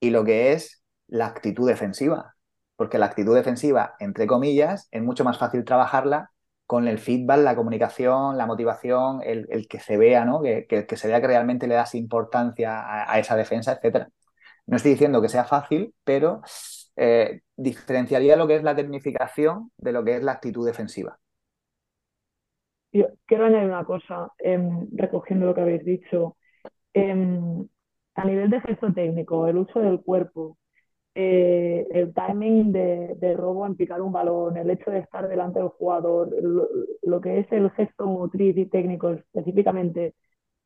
y lo que es la actitud defensiva, porque la actitud defensiva, entre comillas, es mucho más fácil trabajarla con el feedback, la comunicación, la motivación, el, que se vea, ¿no? Que, que, se vea que realmente le das importancia a, a esa defensa, etcétera. No estoy diciendo que sea fácil, pero eh, diferenciaría lo que es la tecnificación de lo que es la actitud defensiva. Yo quiero añadir una cosa, em, recogiendo lo que habéis dicho. Em, a nivel de gesto técnico, el uso del cuerpo, eh, el timing de, robo en picar un balón, el hecho de estar delante del jugador, lo, que es el gesto motriz y técnico específicamente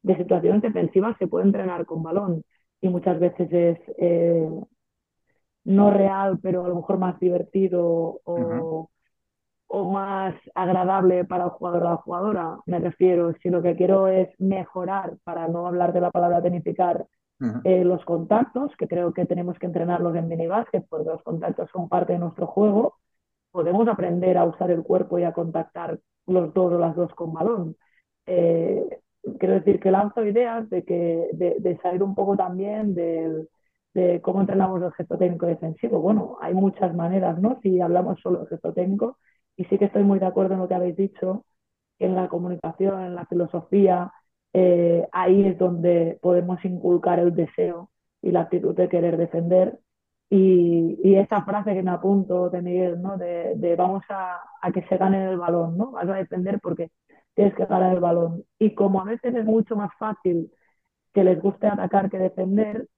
de situaciones defensivas se puede entrenar con balón y muchas veces es eh, no real, pero a lo mejor más divertido o, más agradable para el jugador o la jugadora. Me refiero, si lo que quiero es mejorar, para no hablar de la palabra tecnificar, eh, los contactos, que creo que tenemos que entrenarlos en minibásquet, porque los contactos son parte de nuestro juego, podemos aprender a usar el cuerpo y a contactar los dos o las dos con balón. Eh, quiero decir que lanzo ideas de, que, de, salir un poco también de, cómo entrenamos el gesto técnico defensivo. Bueno, hay muchas maneras, ¿no? Si hablamos solo del gesto técnico, y sí que estoy muy de acuerdo en lo que habéis dicho, en la comunicación, en la filosofía, eh, ahí es donde podemos inculcar el deseo y la actitud de querer defender Y, esa frase que me apunto de Miguel, ¿no? De, vamos a, a, que se gane el balón, ¿no? Vas a defender porque tienes que ganar el balón. Y como a veces es mucho más fácil que les guste atacar que defender,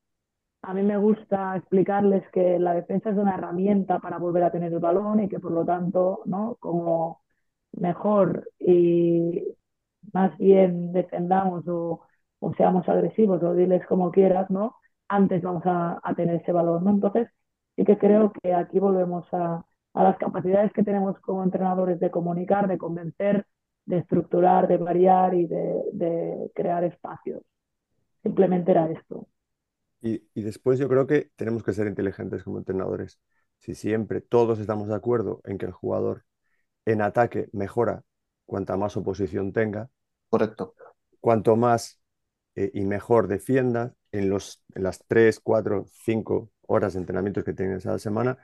a mí me gusta explicarles que la defensa es una herramienta para volver a tener el balón y que por lo tanto, ¿no? Como mejor y más bien defendamos o, seamos agresivos o diles como quieras, ¿no? Antes vamos a, tener ese balón. Entonces, sí que creo que aquí volvemos a, las capacidades que tenemos como entrenadores de comunicar, de convencer, de estructurar, de variar y de crear espacios. Simplemente era esto. Y, después yo creo que tenemos que ser inteligentes como entrenadores. Si siempre todos estamos de acuerdo en que el jugador en ataque mejora cuanta más oposición tenga. Correcto. Cuanto más eh, y mejor defienda en, los, en las 3, 4, 5 horas de entrenamientos que tienes a la semana,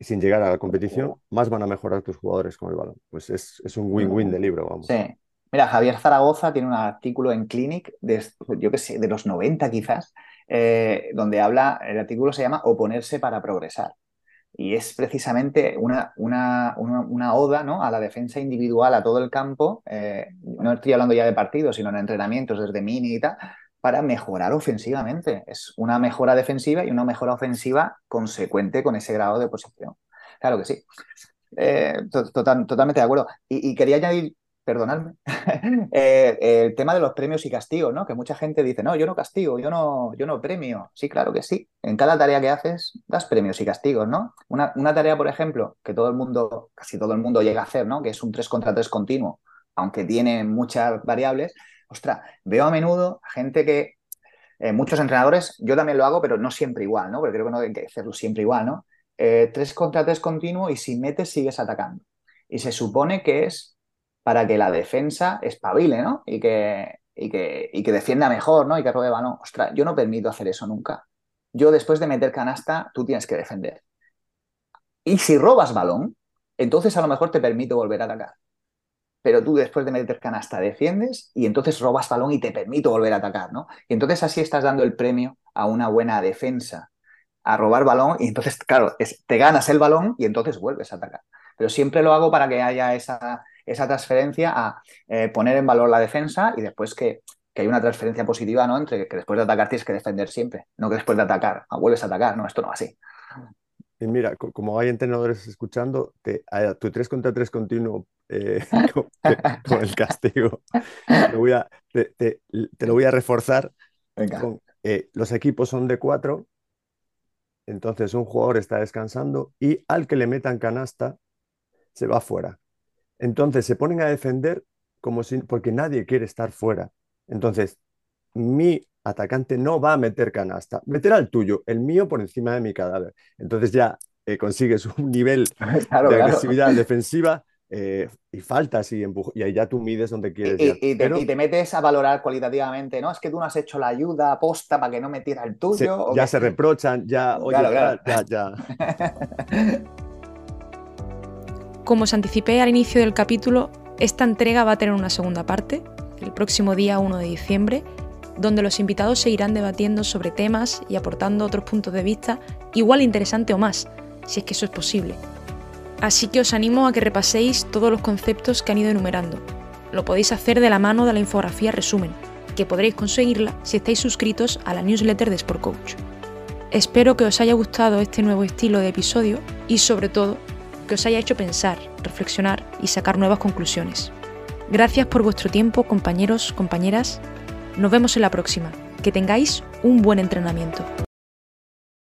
sin llegar a la competición, más van a mejorar tus jugadores con el balón. Pues es, es un win-win de libro, vamos. Sí. Mira, Javier Zaragoza tiene un artículo en Clinic, de, yo qué sé, de los 90 quizás, eh, donde habla, el artículo se llama Oponerse para progresar. Y es precisamente una, una, una, oda ¿no? a la defensa individual, a todo el campo, eh, no estoy hablando ya de partidos, sino en entrenamientos desde mini y tal, para mejorar ofensivamente. Es una mejora defensiva y una mejora ofensiva consecuente con ese grado de posición. Claro que sí. Eh, totalmente de acuerdo. Y, quería añadir perdonadme, eh, el tema de los premios y castigos, ¿no? Que mucha gente dice, no, yo no castigo, yo no, yo no premio. Sí, claro que sí. En cada tarea que haces, das premios y castigos, ¿no? Una, tarea, por ejemplo, que todo el mundo, casi todo el mundo llega a hacer, ¿no? Que es un 3 contra 3 continuo, aunque tiene muchas variables. Ostras, veo a menudo gente que, eh, muchos entrenadores, yo también lo hago, pero no siempre igual, ¿no? Porque creo que no hay que hacerlo siempre igual, ¿no? 3 eh, contra 3 continuo y si metes sigues atacando. Y se supone que es para que la defensa espabile, ¿no? Y que, y que, y que defienda mejor, ¿no? Y que robe balón. Ostras, yo no permito hacer eso nunca. Yo después de meter canasta, tú tienes que defender. Y si robas balón, entonces a lo mejor te permito volver a atacar. Pero tú después de meter canasta defiendes y entonces robas balón y te permito volver a atacar, ¿no? Y entonces así estás dando el premio a una buena defensa, a robar balón y entonces, claro, te ganas el balón y entonces vuelves a atacar. Pero siempre lo hago para que haya esa, esa transferencia a eh, poner en valor la defensa y después que, hay una transferencia positiva, ¿no? Entre que después de atacar tienes que defender siempre, no que después de atacar ah, vuelves a atacar, no, esto no así. Y mira, como hay entrenadores escuchando, te, tu 3 contra 3 continuo eh, con, el castigo, te, voy a, te, lo voy a reforzar. Eh, los equipos son de 4, entonces un jugador está descansando y al que le metan canasta se va fuera. Entonces se ponen a defender como si, porque nadie quiere estar fuera. Entonces, mi atacante no va a meter canasta, meterá el tuyo, el mío por encima de mi cadáver. Entonces ya eh, consigues un nivel de agresividad defensiva eh, y faltas y y ahí ya tú mides donde quieres. Y, te, metes a valorar cualitativamente, ¿no? Es que tú no has hecho la ayuda aposta para que no metiera el tuyo. ya se reprochan, ya, oye, ya, ya. Como os anticipé al inicio del capítulo, esta entrega va a tener una segunda parte, el próximo día 1 de diciembre, donde los invitados seguirán debatiendo sobre temas y aportando otros puntos de vista igual interesante o más, si es que eso es posible. Así que os animo a que repaséis todos los conceptos que han ido enumerando. Lo podéis hacer de la mano de la infografía resumen, que podréis conseguirla si estáis suscritos a la newsletter de Sport Coach. Espero que os haya gustado este nuevo estilo de episodio y sobre todo que os haya hecho pensar, reflexionar y sacar nuevas conclusiones. Gracias por vuestro tiempo, compañeros, compañeras. Nos vemos en la próxima. Que tengáis un buen entrenamiento.